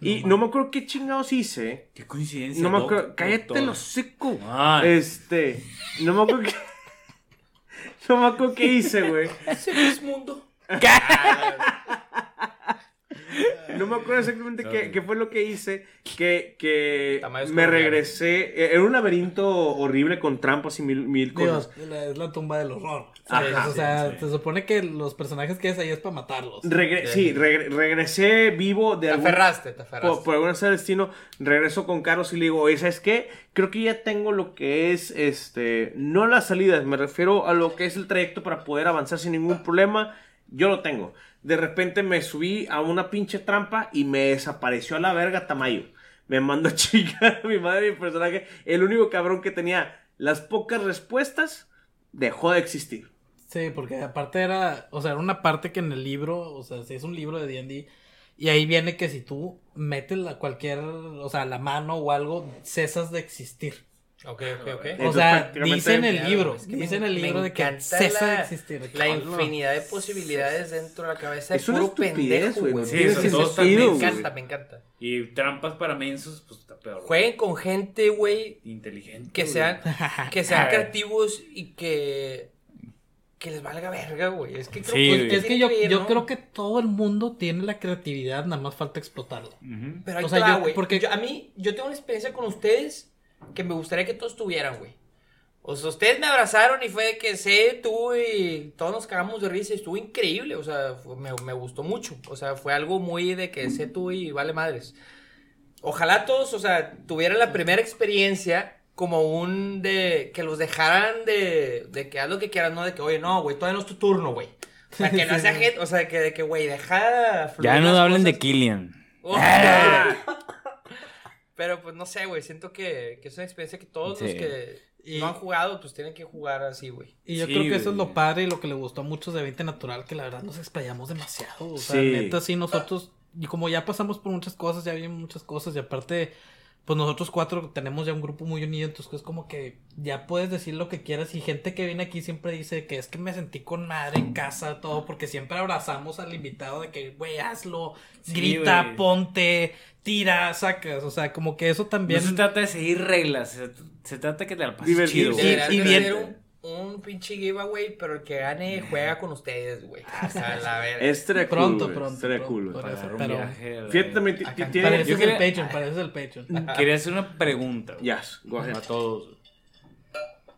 Y no, me acuerdo qué chingados hice. Qué coincidencia. No me doc, acuerdo. Cállate los seco. Ah. Este. No me acuerdo qué. *laughs* No me acuerdo qué hice, güey. *laughs* Ese es mundo. *laughs* *laughs* No me acuerdo exactamente qué, qué fue lo que hice. Que, que me regresé. eh, Era un laberinto horrible con trampas y mil, mil cosas. es la tumba del horror. Ajá. o sea, Sí, sí. se supone que los personajes que es ahí es para matarlos. Regre- sí, regre- regresé vivo de Te algún- aferraste, te aferraste. por, por alguna sea destino, regreso con Carlos y le digo, oye, ¿sabes qué? Creo que ya tengo lo que es, este, no las salidas, me refiero a lo que es el trayecto para poder avanzar sin ningún problema. Yo lo tengo. De repente me subí a una pinche trampa y me desapareció a la verga Tamayo. me mandó *laughs* a mi madre mi personaje. El único cabrón que tenía las pocas respuestas dejó de existir. Sí, porque aparte era, o sea, era una parte que en el libro, o sea, si es un libro de D&D y ahí viene que si tú metes la cualquier, o sea, la mano o algo, cesas de existir. Ok, ok, ok. O sea, prácticamente- dice en el libro, es que dice en me- el libro de que cesa de la- existir. La "Ah, infinidad de posibilidades dentro de la cabeza Es una puro pendejo, güey, Sí, eso todo está- me encanta, me encanta. Y trampas para mensos, pues está peor. Jueguen con gente, güey, Inteligente. que sean, *laughs* que sean A ver. creativos y que, que les valga verga, güey. Es que creo Sí, que güey. Es que yo, yo ¿no? creo que todo el mundo tiene la creatividad, nada más falta explotarla. Ujú. Pero ahí O sea, va, yo- güey. porque- Yo- a mí, yo tengo una experiencia con ustedes que me gustaría que todos tuvieran, güey. O sea, ustedes me abrazaron y fue de que sé, tú y todos nos cagamos de risa y estuvo increíble. O sea, fue- me, me gustó mucho. O sea, fue algo muy de que sé tú y vale madres. Ojalá todos, o sea, tuvieran la primera experiencia como un de que los dejaran de, de que haz lo que quieras, no de que, oye, no, güey, todavía no es tu turno, güey. O sea, que *laughs* no sea gente, o sea, que de que, güey, deja fluir Ya no hablen de. Killian. Oh, *laughs* Pero pues no sé, güey. Siento que, que es una experiencia que todos los que Y- no han jugado, pues tienen que jugar así, güey. Y yo Sí, creo que eso es lo padre y lo que le gustó a muchos de 20 Natural, que la verdad nos explayamos demasiado. O sea, Sí. neta, sí, nosotros, y como ya pasamos por muchas cosas, ya vimos muchas cosas, y aparte, pues nosotros cuatro tenemos ya un grupo muy unido, entonces es como que ya puedes decir lo que quieras, y gente que viene aquí siempre dice que es que me sentí con madre en casa, todo, porque siempre abrazamos al invitado de que, güey, hazlo, Sí, grita, ponte, tira, sacas, o sea, como que eso también... No se trata de seguir reglas, se, se trata de que te la pases chido. y bien- un, pinche giveaway, pero el que gane juega con ustedes, güey. O sea, la verga. Estaría cool, Pronto, güey, pronto, estaría cool, güey. por Para eso, pero- Fíjate, también Para eso es el Patreon, para eso es el Patreon. Quería hacer una pregunta güey, Yes, go ahead. a todos.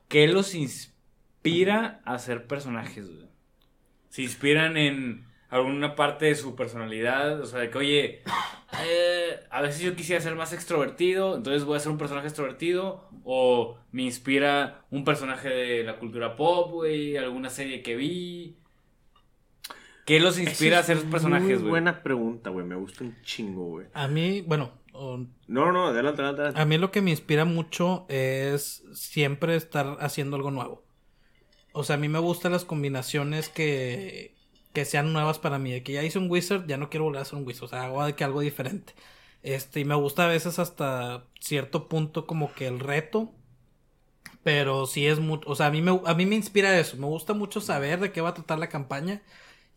¿Qué los inspira a ser personajes? güey? ¿Se inspiran en alguna parte de su personalidad? O sea, de que, oye, eh, a veces yo quisiera ser más extrovertido, entonces voy a ser un personaje extrovertido. O me inspira un personaje de la cultura pop, güey, alguna serie que vi. ¿Qué los inspira a ser es personajes, Muy güey? buena pregunta, güey. Me gusta un chingo, güey. A mí, bueno, o- No, no, no, adelante, adelante. adelante. a mí lo que me inspira mucho es siempre estar haciendo algo nuevo. O sea, a mí me gustan las combinaciones que, que sean nuevas para mí. De que ya hice un wizard, ya no quiero volver a hacer un wizard. O sea, hago de que algo diferente. Este, y me gusta a veces hasta cierto punto como que el reto. Pero sí es mucho, o sea, a mí, me, a mí me inspira eso. Me gusta mucho saber de qué va a tratar la campaña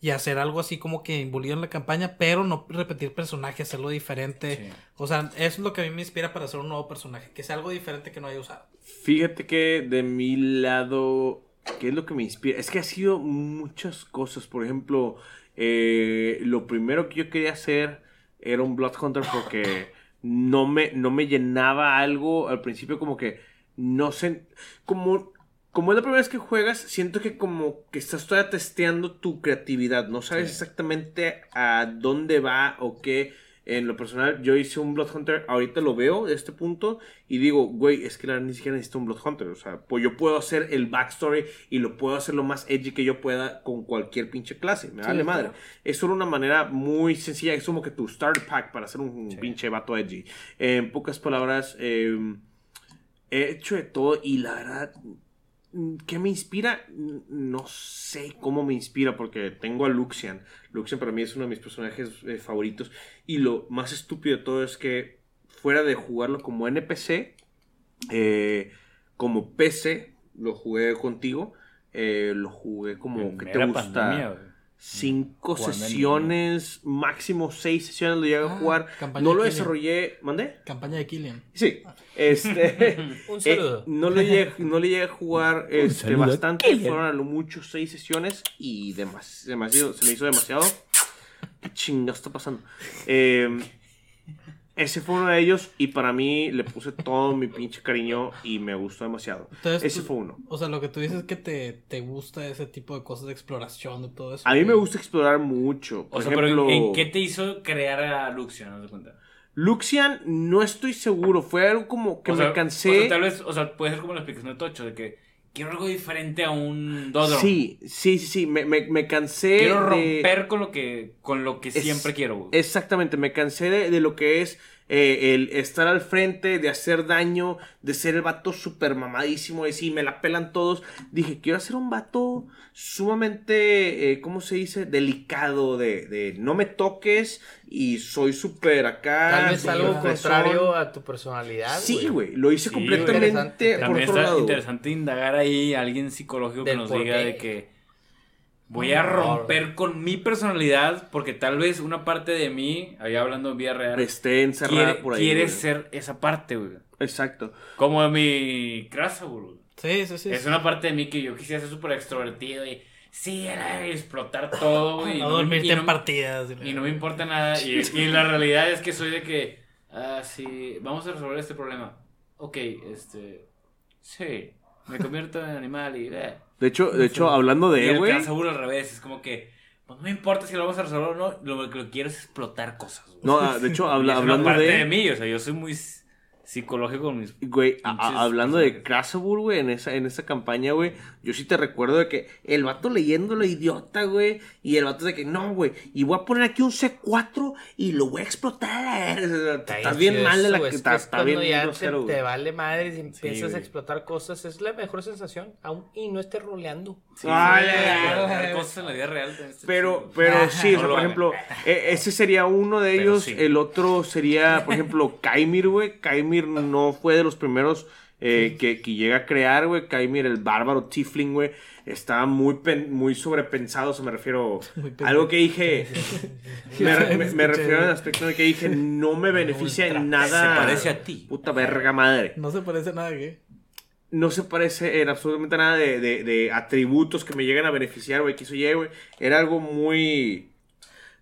y hacer algo así como que involucrado en la campaña, pero no repetir personajes, hacerlo diferente. Sí. O sea, eso es lo que a mí me inspira para hacer un nuevo personaje, que sea algo diferente que no haya usado. Fíjate que de mi lado, ¿qué es lo que me inspira? Es que ha sido muchas cosas. Por ejemplo, eh, lo primero que yo quería hacer era un Blood Hunter porque no me, no me llenaba algo al principio como que no sé, como, como es la primera vez que juegas, siento que como que estás todavía testeando tu creatividad, no sabes Sí. exactamente a dónde va o qué. En lo personal, yo hice un Blood Hunter, ahorita lo veo de este punto y digo, güey, es que la verdad ni siquiera necesito un Blood Hunter. O sea, pues yo puedo hacer el backstory y lo puedo hacer lo más edgy que yo pueda con cualquier pinche clase. Me Sí, vale claro. madre. Es solo una manera muy sencilla, es como que tu starter pack para hacer un Sí. pinche vato edgy. en pocas palabras, eh, he hecho de todo y la verdad, ¿qué me inspira? Mm, No sé cómo me inspira porque tengo a Luxian. Luxian para mí es uno de mis personajes eh, favoritos y lo más estúpido de todo es que fuera de jugarlo como NPC, eh, como PC, lo jugué contigo, eh, lo jugué como que te gusta pandemia. Cinco Jugando en sesiones, máximo seis sesiones lo llegué a Ah, jugar. campaña No lo de desarrollé, ¿mandé? Campaña de Killian. Sí. Este, *laughs* Un eh, saludo. no, le llegué, no le llegué a jugar este, bastante. Fueron a lo mucho seis sesiones y demas- demasiado, se me hizo demasiado. ¿Qué chinga está pasando? Eh, ese fue uno de ellos y para mí le puse todo mi pinche cariño y me gustó demasiado. Entonces, ese tú- fue uno. O sea, lo que tú dices es que te, te gusta ese tipo de cosas de exploración, de todo eso. A mí me gusta explorar mucho. Por O sea, ejemplo, pero ¿en, en qué te hizo crear a Luxian? ¿No te cuenta? Luxian, no estoy seguro. Fue algo como que O me sea, cansé. O sea, tal vez, o sea, puede ser como la explicación de Tocho, de que quiero algo diferente a un Dodro. Sí, sí, sí, sí. Me, me- me cansé. Quiero de- romper con lo que, con lo que Es- siempre quiero. Exactamente, me cansé de, de lo que es eh, el estar al frente, de hacer daño, de ser el vato super mamadísimo, de sí, me la pelan todos. Dije, quiero hacer un vato sumamente, eh, ¿cómo se dice? Delicado, de, de no me toques y soy súper acá. Tal vez algo contrario a tu personalidad. Sí, güey, lo hice Sí, completamente interesante. por También otro está lado. interesante indagar ahí a alguien psicológico que Del nos diga qué. de que voy a romper con mi personalidad porque tal vez una parte de mí, ahí hablando en vida real, Esté encerrada quiere, por ahí. quiere güey. ser esa parte, güey. Exacto. Como mi crasa, güey. Sí, sí, sí. Es una parte de mí que yo quisiera ser súper extrovertido y sí, era explotar todo, güey. *laughs* y No dormirte y en no- partidas. Y no me importa nada. Y, *laughs* y la realidad es que soy de que, ah, sí, vamos a resolver este problema. Ok, este, sí, me convierto en animal y... Eh. De hecho, de hecho, hablando de, el güey. seguro al revés, es como que, pues no me importa si lo vamos a resolver o no, lo que lo quiero es explotar cosas. güey. No, ah, de hecho, habla- *laughs* hablando de. de mí, o sea, yo soy muy psicológico con mis... Güey, a- hablando de. Krasabur, güey, en esa, en esa campaña, güey, yo sí te recuerdo de que el vato leyéndolo idiota, güey, y el vato de que no, güey, y voy a poner aquí un C4 y lo voy a explotar. a la verga". Estás bien mal de la que es está, bien ya te, grosero, te güey. vale madre y empiezas a explotar cosas. Es la mejor sensación. Aún y no estés roleando. Sí, Ay, ay. cosas en la vida real. está Pero, pero Ajá. sí, o sea, por ejemplo, e- ese sería uno de ellos. El otro sería, por ejemplo, *laughs* Kaimir, güey. Kaimir no fue de los primeros eh, que, que llega a crear, güey. Kaimir, el bárbaro Tifling, güey. Estaba muy, pen- muy sobrepensado, o sea, me refiero *laughs* algo que dije. me, refiero al aspecto de que dije, no me *laughs* beneficia en nada. Se parece a ti. Puta verga madre No se parece a nada, ¿qué? no se parece en absolutamente nada de, de- de atributos que me lleguen a beneficiar, güey, que eso llegue, güey. Era algo muy...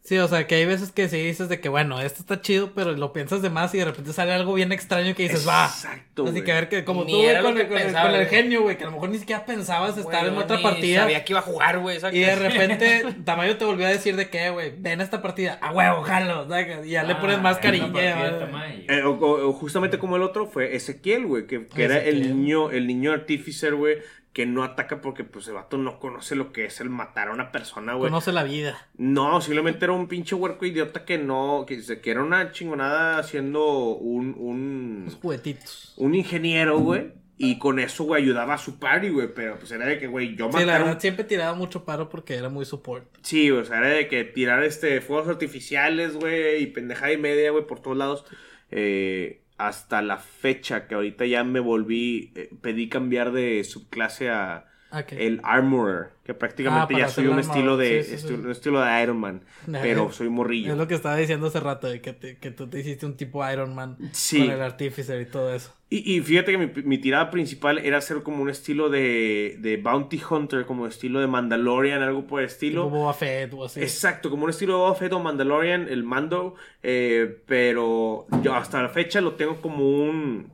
Sí, o sea, que hay veces que sí dices de que, bueno, esto está chido, pero lo piensas de más y de repente sale algo bien extraño que dices, va. Exacto, Así que a ver que, como Ni tú, güey, con, el- con el- pensaba, con el güey. genio, güey, que a lo mejor ni siquiera pensabas estar en otra partida. Sabía que iba a jugar, güey. Y de *laughs* repente, Tamayo te volvió a decir de que, güey, ven a esta partida, a huevo, jalo, y ya le pones más Ah, cariño. Eh, o- o- justamente como el otro fue Ezequiel, güey, que, que era el niño, el niño artificer, güey, que no ataca porque pues el vato no conoce lo que es el matar a una persona, güey. Conoce la vida. No, simplemente era un pinche huerco idiota que no, que, se- que era una chingonada haciendo un, un, Los juguetitos. un ingeniero, güey. Y con eso, güey, ayudaba a su party, güey. Pero pues era de que, güey, yo Sí, la verdad siempre tiraba mucho paro porque era muy support. Sí, o sea, era de que tirar este fuegos artificiales, güey, y pendejada y media, güey, por todos lados. Eh, hasta la fecha que ahorita ya me volví, eh, pedí cambiar de subclase a Ok. el Armorer, que prácticamente Ah, ya soy un estilo de sí, sí, estu- sí. un estilo de Iron Man, *laughs* pero soy morrillo. Es lo que estaba diciendo hace rato, de que, te- que tú te hiciste un tipo Iron Man Sí. con el Artificer y todo eso. Y, y fíjate que mi, mi tirada principal era hacer como un estilo de, de Bounty Hunter, como estilo de Mandalorian, algo por el estilo. Tipo Boba Fett o así. Exacto, como un estilo de Boba Fett o Mandalorian, el mando, eh, pero yo hasta la fecha lo tengo como un,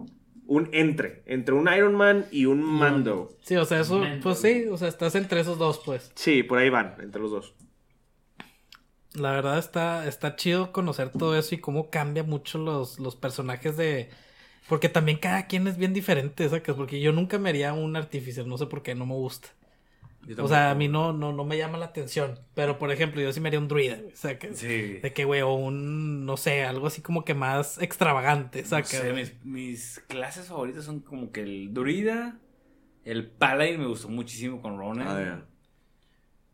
un entre, entre un Iron Man y un mando. Sí, o sea, eso, Mando. pues sí, o sea, estás entre esos dos, pues. Sí, por ahí van, entre los dos. La verdad está, está chido conocer todo eso y cómo cambia mucho los, los personajes de... Porque también cada quien es bien diferente, ¿sacas? Porque yo nunca me haría un artificer, no sé por qué, no me gusta. O sea, a mí no, no, no me llama la atención. Pero, por ejemplo, yo sí me haría un druida, güey, ¿sacas? Sí. De que, güey, o un, no sé, algo así como que más extravagante, No ¿sacas? sé, mis, mis clases favoritas son como que el druida, el paladin me gustó muchísimo con Ronan. Ah.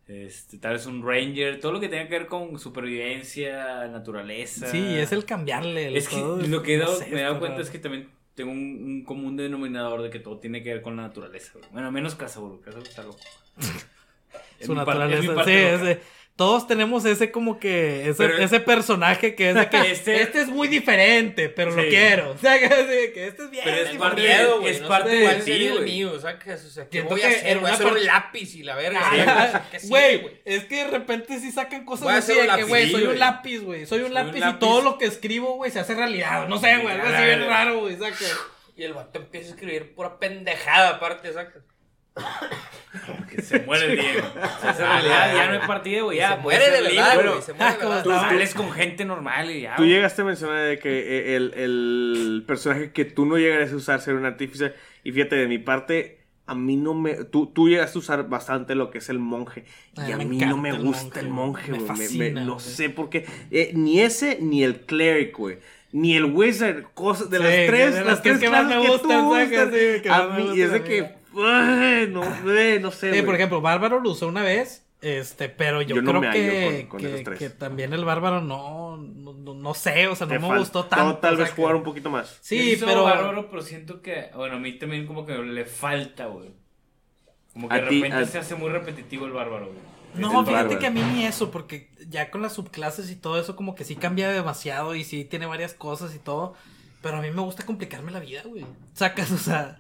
Este, tal vez un ranger, todo lo que tenga que ver con supervivencia, naturaleza. Sí, es el cambiarle. el Es que todo, lo que he no dado- sé, me he dado cuenta raro. es que también tengo un, un común denominador de que todo tiene que ver con la naturaleza. Bueno, menos Casaburu, Casaburu está loco. Su naturaleza. parte Sí, todos tenemos ese como que ese, Pero- ese personaje que es de que *laughs* Este- este, es muy diferente, pero lo Sí. quiero. *laughs* O sea, que, sí, que este es bien. Pero es parte miedo, güey. es no parte sé de ti, güey. mío, o sea, que, o sea, ¿qué Siento voy a que hacer? Voy a hacer un lápiz y la verga. Ah, sí, o sea, ¿qué sigue, Güey, es que de repente sí sacan cosas así de que, güey, soy un lápiz, güey. Soy un lápiz y todo lo que escribo, güey, se hace realidad. No sé, güey, algo así bien raro, güey, saca. Y el vato empieza a escribir pura pendejada aparte, ¿sacas? Se muere el Diego. O sea, esa realidad ya no es partida, güey. Ya se muere de verdad, güey. Se muere de. Tú sales con gente normal y ya. Tú güey. llegaste a mencionar de que el, el personaje que tú no llegarías a usar ser un artífice. Y fíjate, de mi parte, a mí no me. Tú, tú llegaste a usar bastante lo que es el monje. Y a mí no me el gusta monje, el güey. monje, Me güey. Me- no sé por qué. Eh, ni ese ni el cleric, güey. ni el Wizard, cosas de Sí, las tres, de las tres que más me que gustan, tú ¿sabes? gustan. Sí, que a me mí, y es de que, no, no sé, Sí, por ejemplo, Bárbaro lo usó una vez, este, pero yo, Yo no creo que, con- con que, también el Bárbaro no, no, no- no sé, o sea, no Te me gustó tanto. tal o sea, vez que- jugar un poquito más. Sí, pero... bárbaro, pero siento que, bueno, a mí también como que le falta, güey. Como que A de ti- repente a- se hace muy repetitivo el bárbaro, güey. No, fíjate bárbaro. que a mí ni eso, porque ya con las subclases y todo eso como que sí cambia demasiado y sí tiene varias cosas y todo, pero a mí me gusta complicarme la vida, güey. Sacas, o sea,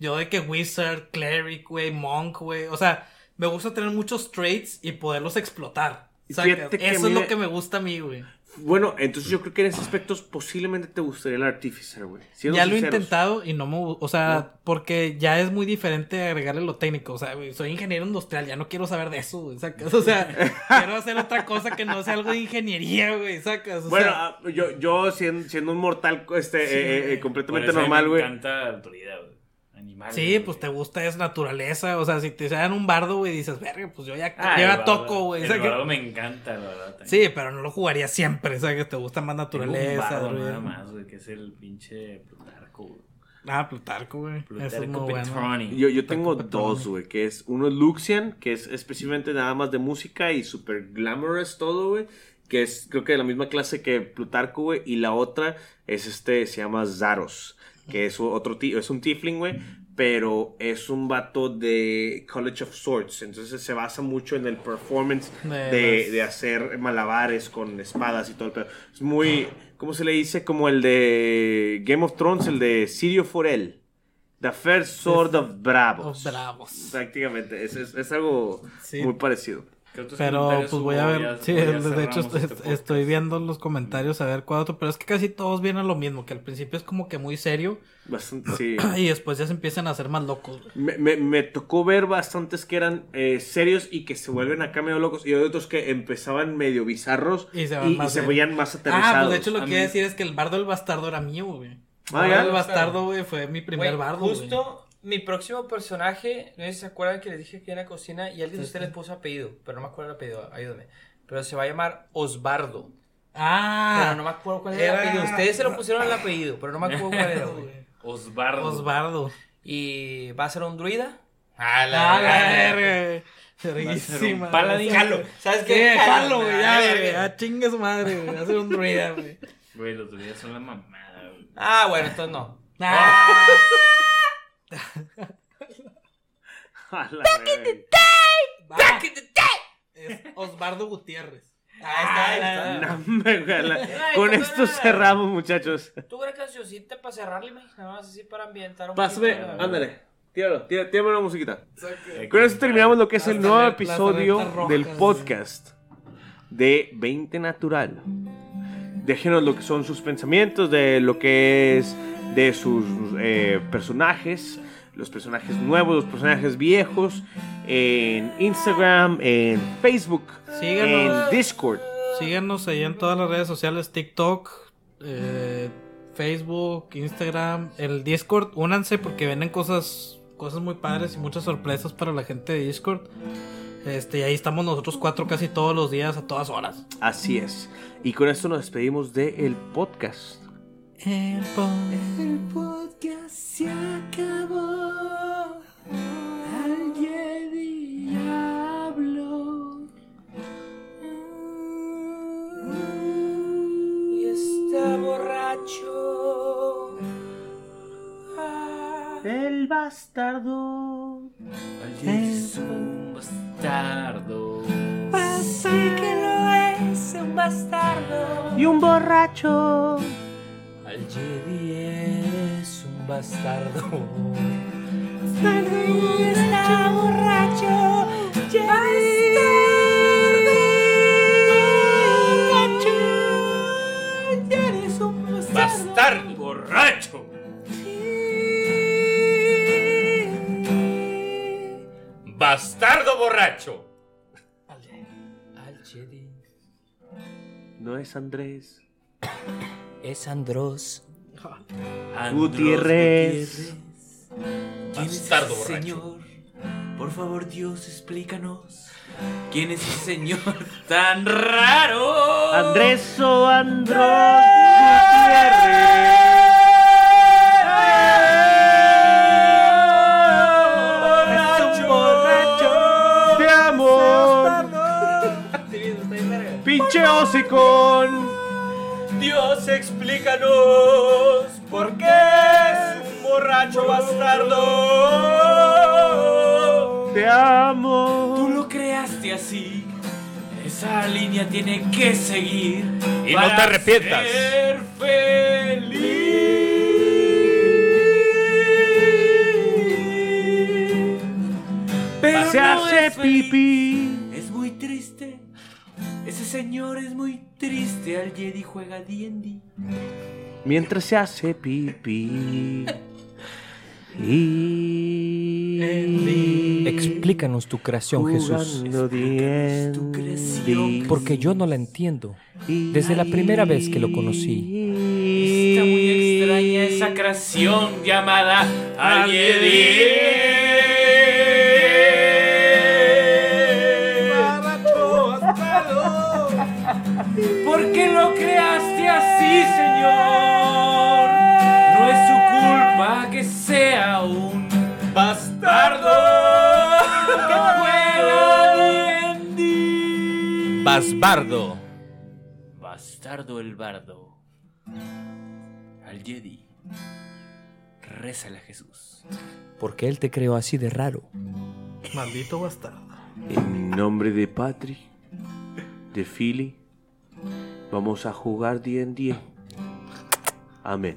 yo de que Wizard, Cleric, güey, Monk, güey, o sea, me gusta tener muchos traits y poderlos explotar. Sacas, Fíjate que a eso mí es lo que me gusta a mí, güey. Bueno, entonces yo creo que en ese aspecto posiblemente te gustaría el Artificer, güey. Siendo Ya lo he intentado y no me o sea, No. porque ya es muy diferente agregarle lo técnico, o sea, güey, soy ingeniero industrial, ya no quiero saber de eso, güey, sacas, o sea, *laughs* quiero hacer otra cosa que no sea algo de ingeniería, güey, sacas, o Bueno, sea, ah, yo, yo siendo, siendo un mortal este, Sí, eh, eh, güey. completamente normal, güey. Me encanta la autoridad, güey. Animales. sí, güey. pues te gusta es naturaleza, o sea, si te dan un bardo, güey, dices, verga, pues yo ya, Ah, yo el ya bardo- toco, güey, El sacas. bardo me encanta, la verdad. también. Sí, pero no lo jugaría siempre, o sea, que te gusta más Tengo un naturaleza, bardo nada más, güey, que es el pinche Plutarco, güey. Ah, Plutarco, güey, eso es Plutarco muy bueno. Petroni. Yo, yo tengo Petroni. dos, güey, que es uno es Luxian, que es específicamente nada más de música y super glamorous todo, güey, que es creo que de la misma clase que Plutarco, güey, y la otra es este, se llama Zaros, que es otro es un tiefling, güey, pero es un vato de College of Swords, entonces se basa mucho en el performance De de, hacer malabares con espadas y todo el pedo. Es muy, ¿cómo se le dice? Como el de Game of Thrones, el de Sirio Forel. The First Sword of Bravos. Of Bravos. Prácticamente, es, es, es algo Sí. muy parecido. ¿Qué otros Pero comentarios pues voy a ver, Ya- sí, de hecho este estoy viendo los comentarios a ver cuál otro, pero es que casi todos vienen a lo mismo, que al principio es como que muy serio Bastante, sí. *clears throat* y después ya se empiezan a hacer más locos. Me, me- me tocó ver bastantes que eran eh, serios y que se vuelven acá medio locos y hay otros que empezaban medio bizarros Y se van más serios. veían más aterrizados. Ah, pues de hecho lo que iba a decir es que el bardo del bastardo era mío, güey. Ah, El ¿ya? bardo del bastardo, güey, fue mi primer bardo. Justo mi próximo personaje, no sé si se acuerdan que les dije que en la cocina y alguien de ustedes les puso apellido, pero no me acuerdo el apellido, ayúdame. Pero se va a llamar Osbardo. Ah, pero no me acuerdo cuál era el apellido. Ustedes se lo pusieron el apellido, pero no me acuerdo cuál era, güey. *laughs* Osbardo. Osbardo. Y va a ser un druida. Ah, la verga. Verguísima. un paladín. Jalo. ¿Sabes ¿Qué? Jalo, güey, ya, Ah, güey. verga. Ya chingue su madre, güey. Va a ser un druida, güey. Güey, los druidas son la mamada, güey. Ah, bueno, entonces no. Ah, *laughs* *laughs* A la verga. va. Es Osbardo Gutiérrez. Ahí está, ahí está. No, me- güey, Con esto cerramos, muchachos. ¿Tú una cancioncita para cerrarle, güey? Nada más así para ambientar un Pásame, poquito ándale. Tíralo, tíralo, tírame una musiquita. Con esto terminamos lo que es el nuevo episodio del podcast de 20 Natural. Déjenos lo que son sus pensamientos, de lo que es de sus eh, personajes, los personajes nuevos, los personajes viejos, en Instagram, en Facebook, Síganos. en Discord. Síganos ahí en todas las redes sociales, TikTok, eh, Facebook, Instagram, el Discord. Únanse porque vienen cosas, cosas muy padres y muchas sorpresas para la gente de Discord. Este, y ahí estamos nosotros cuatro casi todos los días a todas horas. Así es. Y con esto nos despedimos del podcast. El podcast se acabó. Alguien diablo. Y está borracho. Ah. El bastardo. Es un bastardo. Así que no es un bastardo. Y un borracho. Al Jedi es un bastardo. está borracho. Bastardo. Eres un bastardo. ¡Bastardo borracho! ¡Bastardo borracho! Al Jedi No es Andrés. Es Andros. Andros Gutiérrez. ¿Quién es Bastardo señor? Por favor, Dios, explícanos. ¿Quién es ese señor tan raro? Andrés o Andros. Borracho, borracho. de amor. Pinche hocicón. Dios, explícanos por qué es un borracho bastardo. Te Tú amo. lo creaste así. Esa línea tiene que seguir. Y no te arrepientas. Ser feliz. Pero Se no hace pipí. Señor es muy triste. Al Jedi juega D&D. Mientras se hace pipí. *laughs* Y... Explícanos tu creación, Jesús. Jugando tu creación. Porque yo no la entiendo. Desde la primera vez que lo conocí. Está muy extraña esa creación llamada Al ¿Por Basbardo. Bastardo el bardo. Al Jedi. Rézale a Jesús. Porque él te creó así de raro. Maldito bastardo. En nombre de Patri, de Philly, vamos a jugar D&D. Amén.